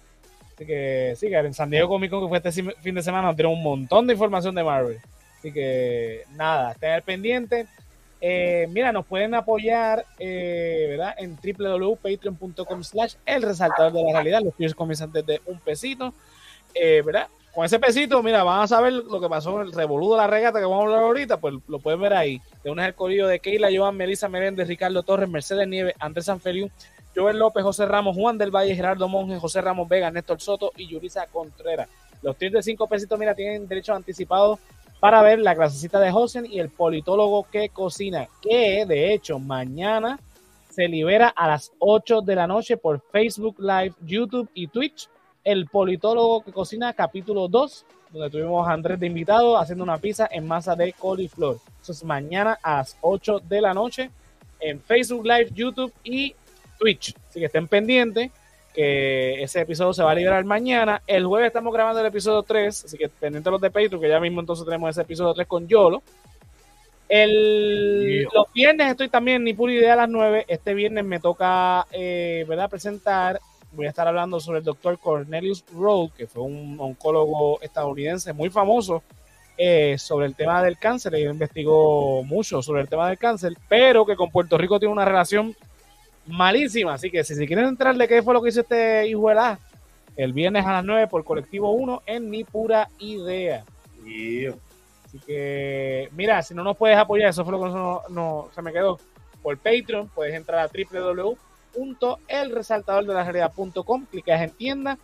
Así que sí, que en San Diego Comic Con, que fue este fin de semana, nos dieron un montón de información de Marvel. Así que nada, estén al pendiente. Eh, mira, nos pueden apoyar eh, ¿verdad? en www.patreon.com slash el resaltador de la realidad. Los precios comienzan desde un pesito. Eh, ¿verdad? Con ese pesito, mira, van a saber lo que pasó en el revoludo de la regata que vamos a hablar ahorita, pues lo pueden ver ahí. De un el corillo de Keila, Joan, Melissa Meréndez, Ricardo Torres, Mercedes Nieves, Andrés Sanfeliu, Joel López, José Ramos, Juan del Valle, Gerardo Monge, José Ramos Vega, Néstor Soto y Yurisa Contreras. Los tiers de cinco pesitos, mira, tienen derecho anticipado para ver la clasecita de Josen y el politólogo que cocina, que de hecho mañana se libera a las 8 de la noche por Facebook Live, YouTube y Twitch. El politólogo que cocina, capítulo 2, donde tuvimos a Andrés de invitado haciendo una pizza en masa de coliflor. Eso es mañana a las 8 de la noche en Facebook Live, YouTube y Twitch. Así que estén pendientes que ese episodio se va a liberar mañana. El jueves estamos grabando el episodio 3, así que pendientes los de Patreon, que ya mismo entonces tenemos ese episodio 3 con Yolo. El, los viernes estoy también ni pura idea a las 9. Este viernes me toca eh, ¿verdad? presentar. Voy a estar hablando sobre el doctor Cornelius Rowe, que fue un oncólogo estadounidense muy famoso eh, sobre el tema del cáncer. Él investigó mucho sobre el tema del cáncer, pero que con Puerto Rico tiene una relación malísima. Así que si, si quieren entrar de qué fue lo que hizo este hijo de la, el viernes a las 9 por Colectivo 1 en Mi Pura Idea. Así que, mira, si no nos puedes apoyar, eso fue lo que no, no se me quedó. Por Patreon, puedes entrar a www.elresaltadordelarealidad.com. Clicas en tienda,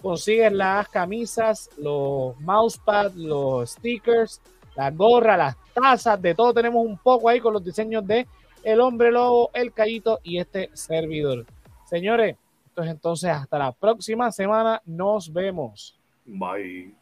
consigues las camisas, los mousepads, los stickers, las gorras, las tazas, de todo tenemos un poco ahí con los diseños de El Hombre Lobo, El Callito y este servidor. Señores, esto entonces hasta la próxima semana. Nos vemos. Bye.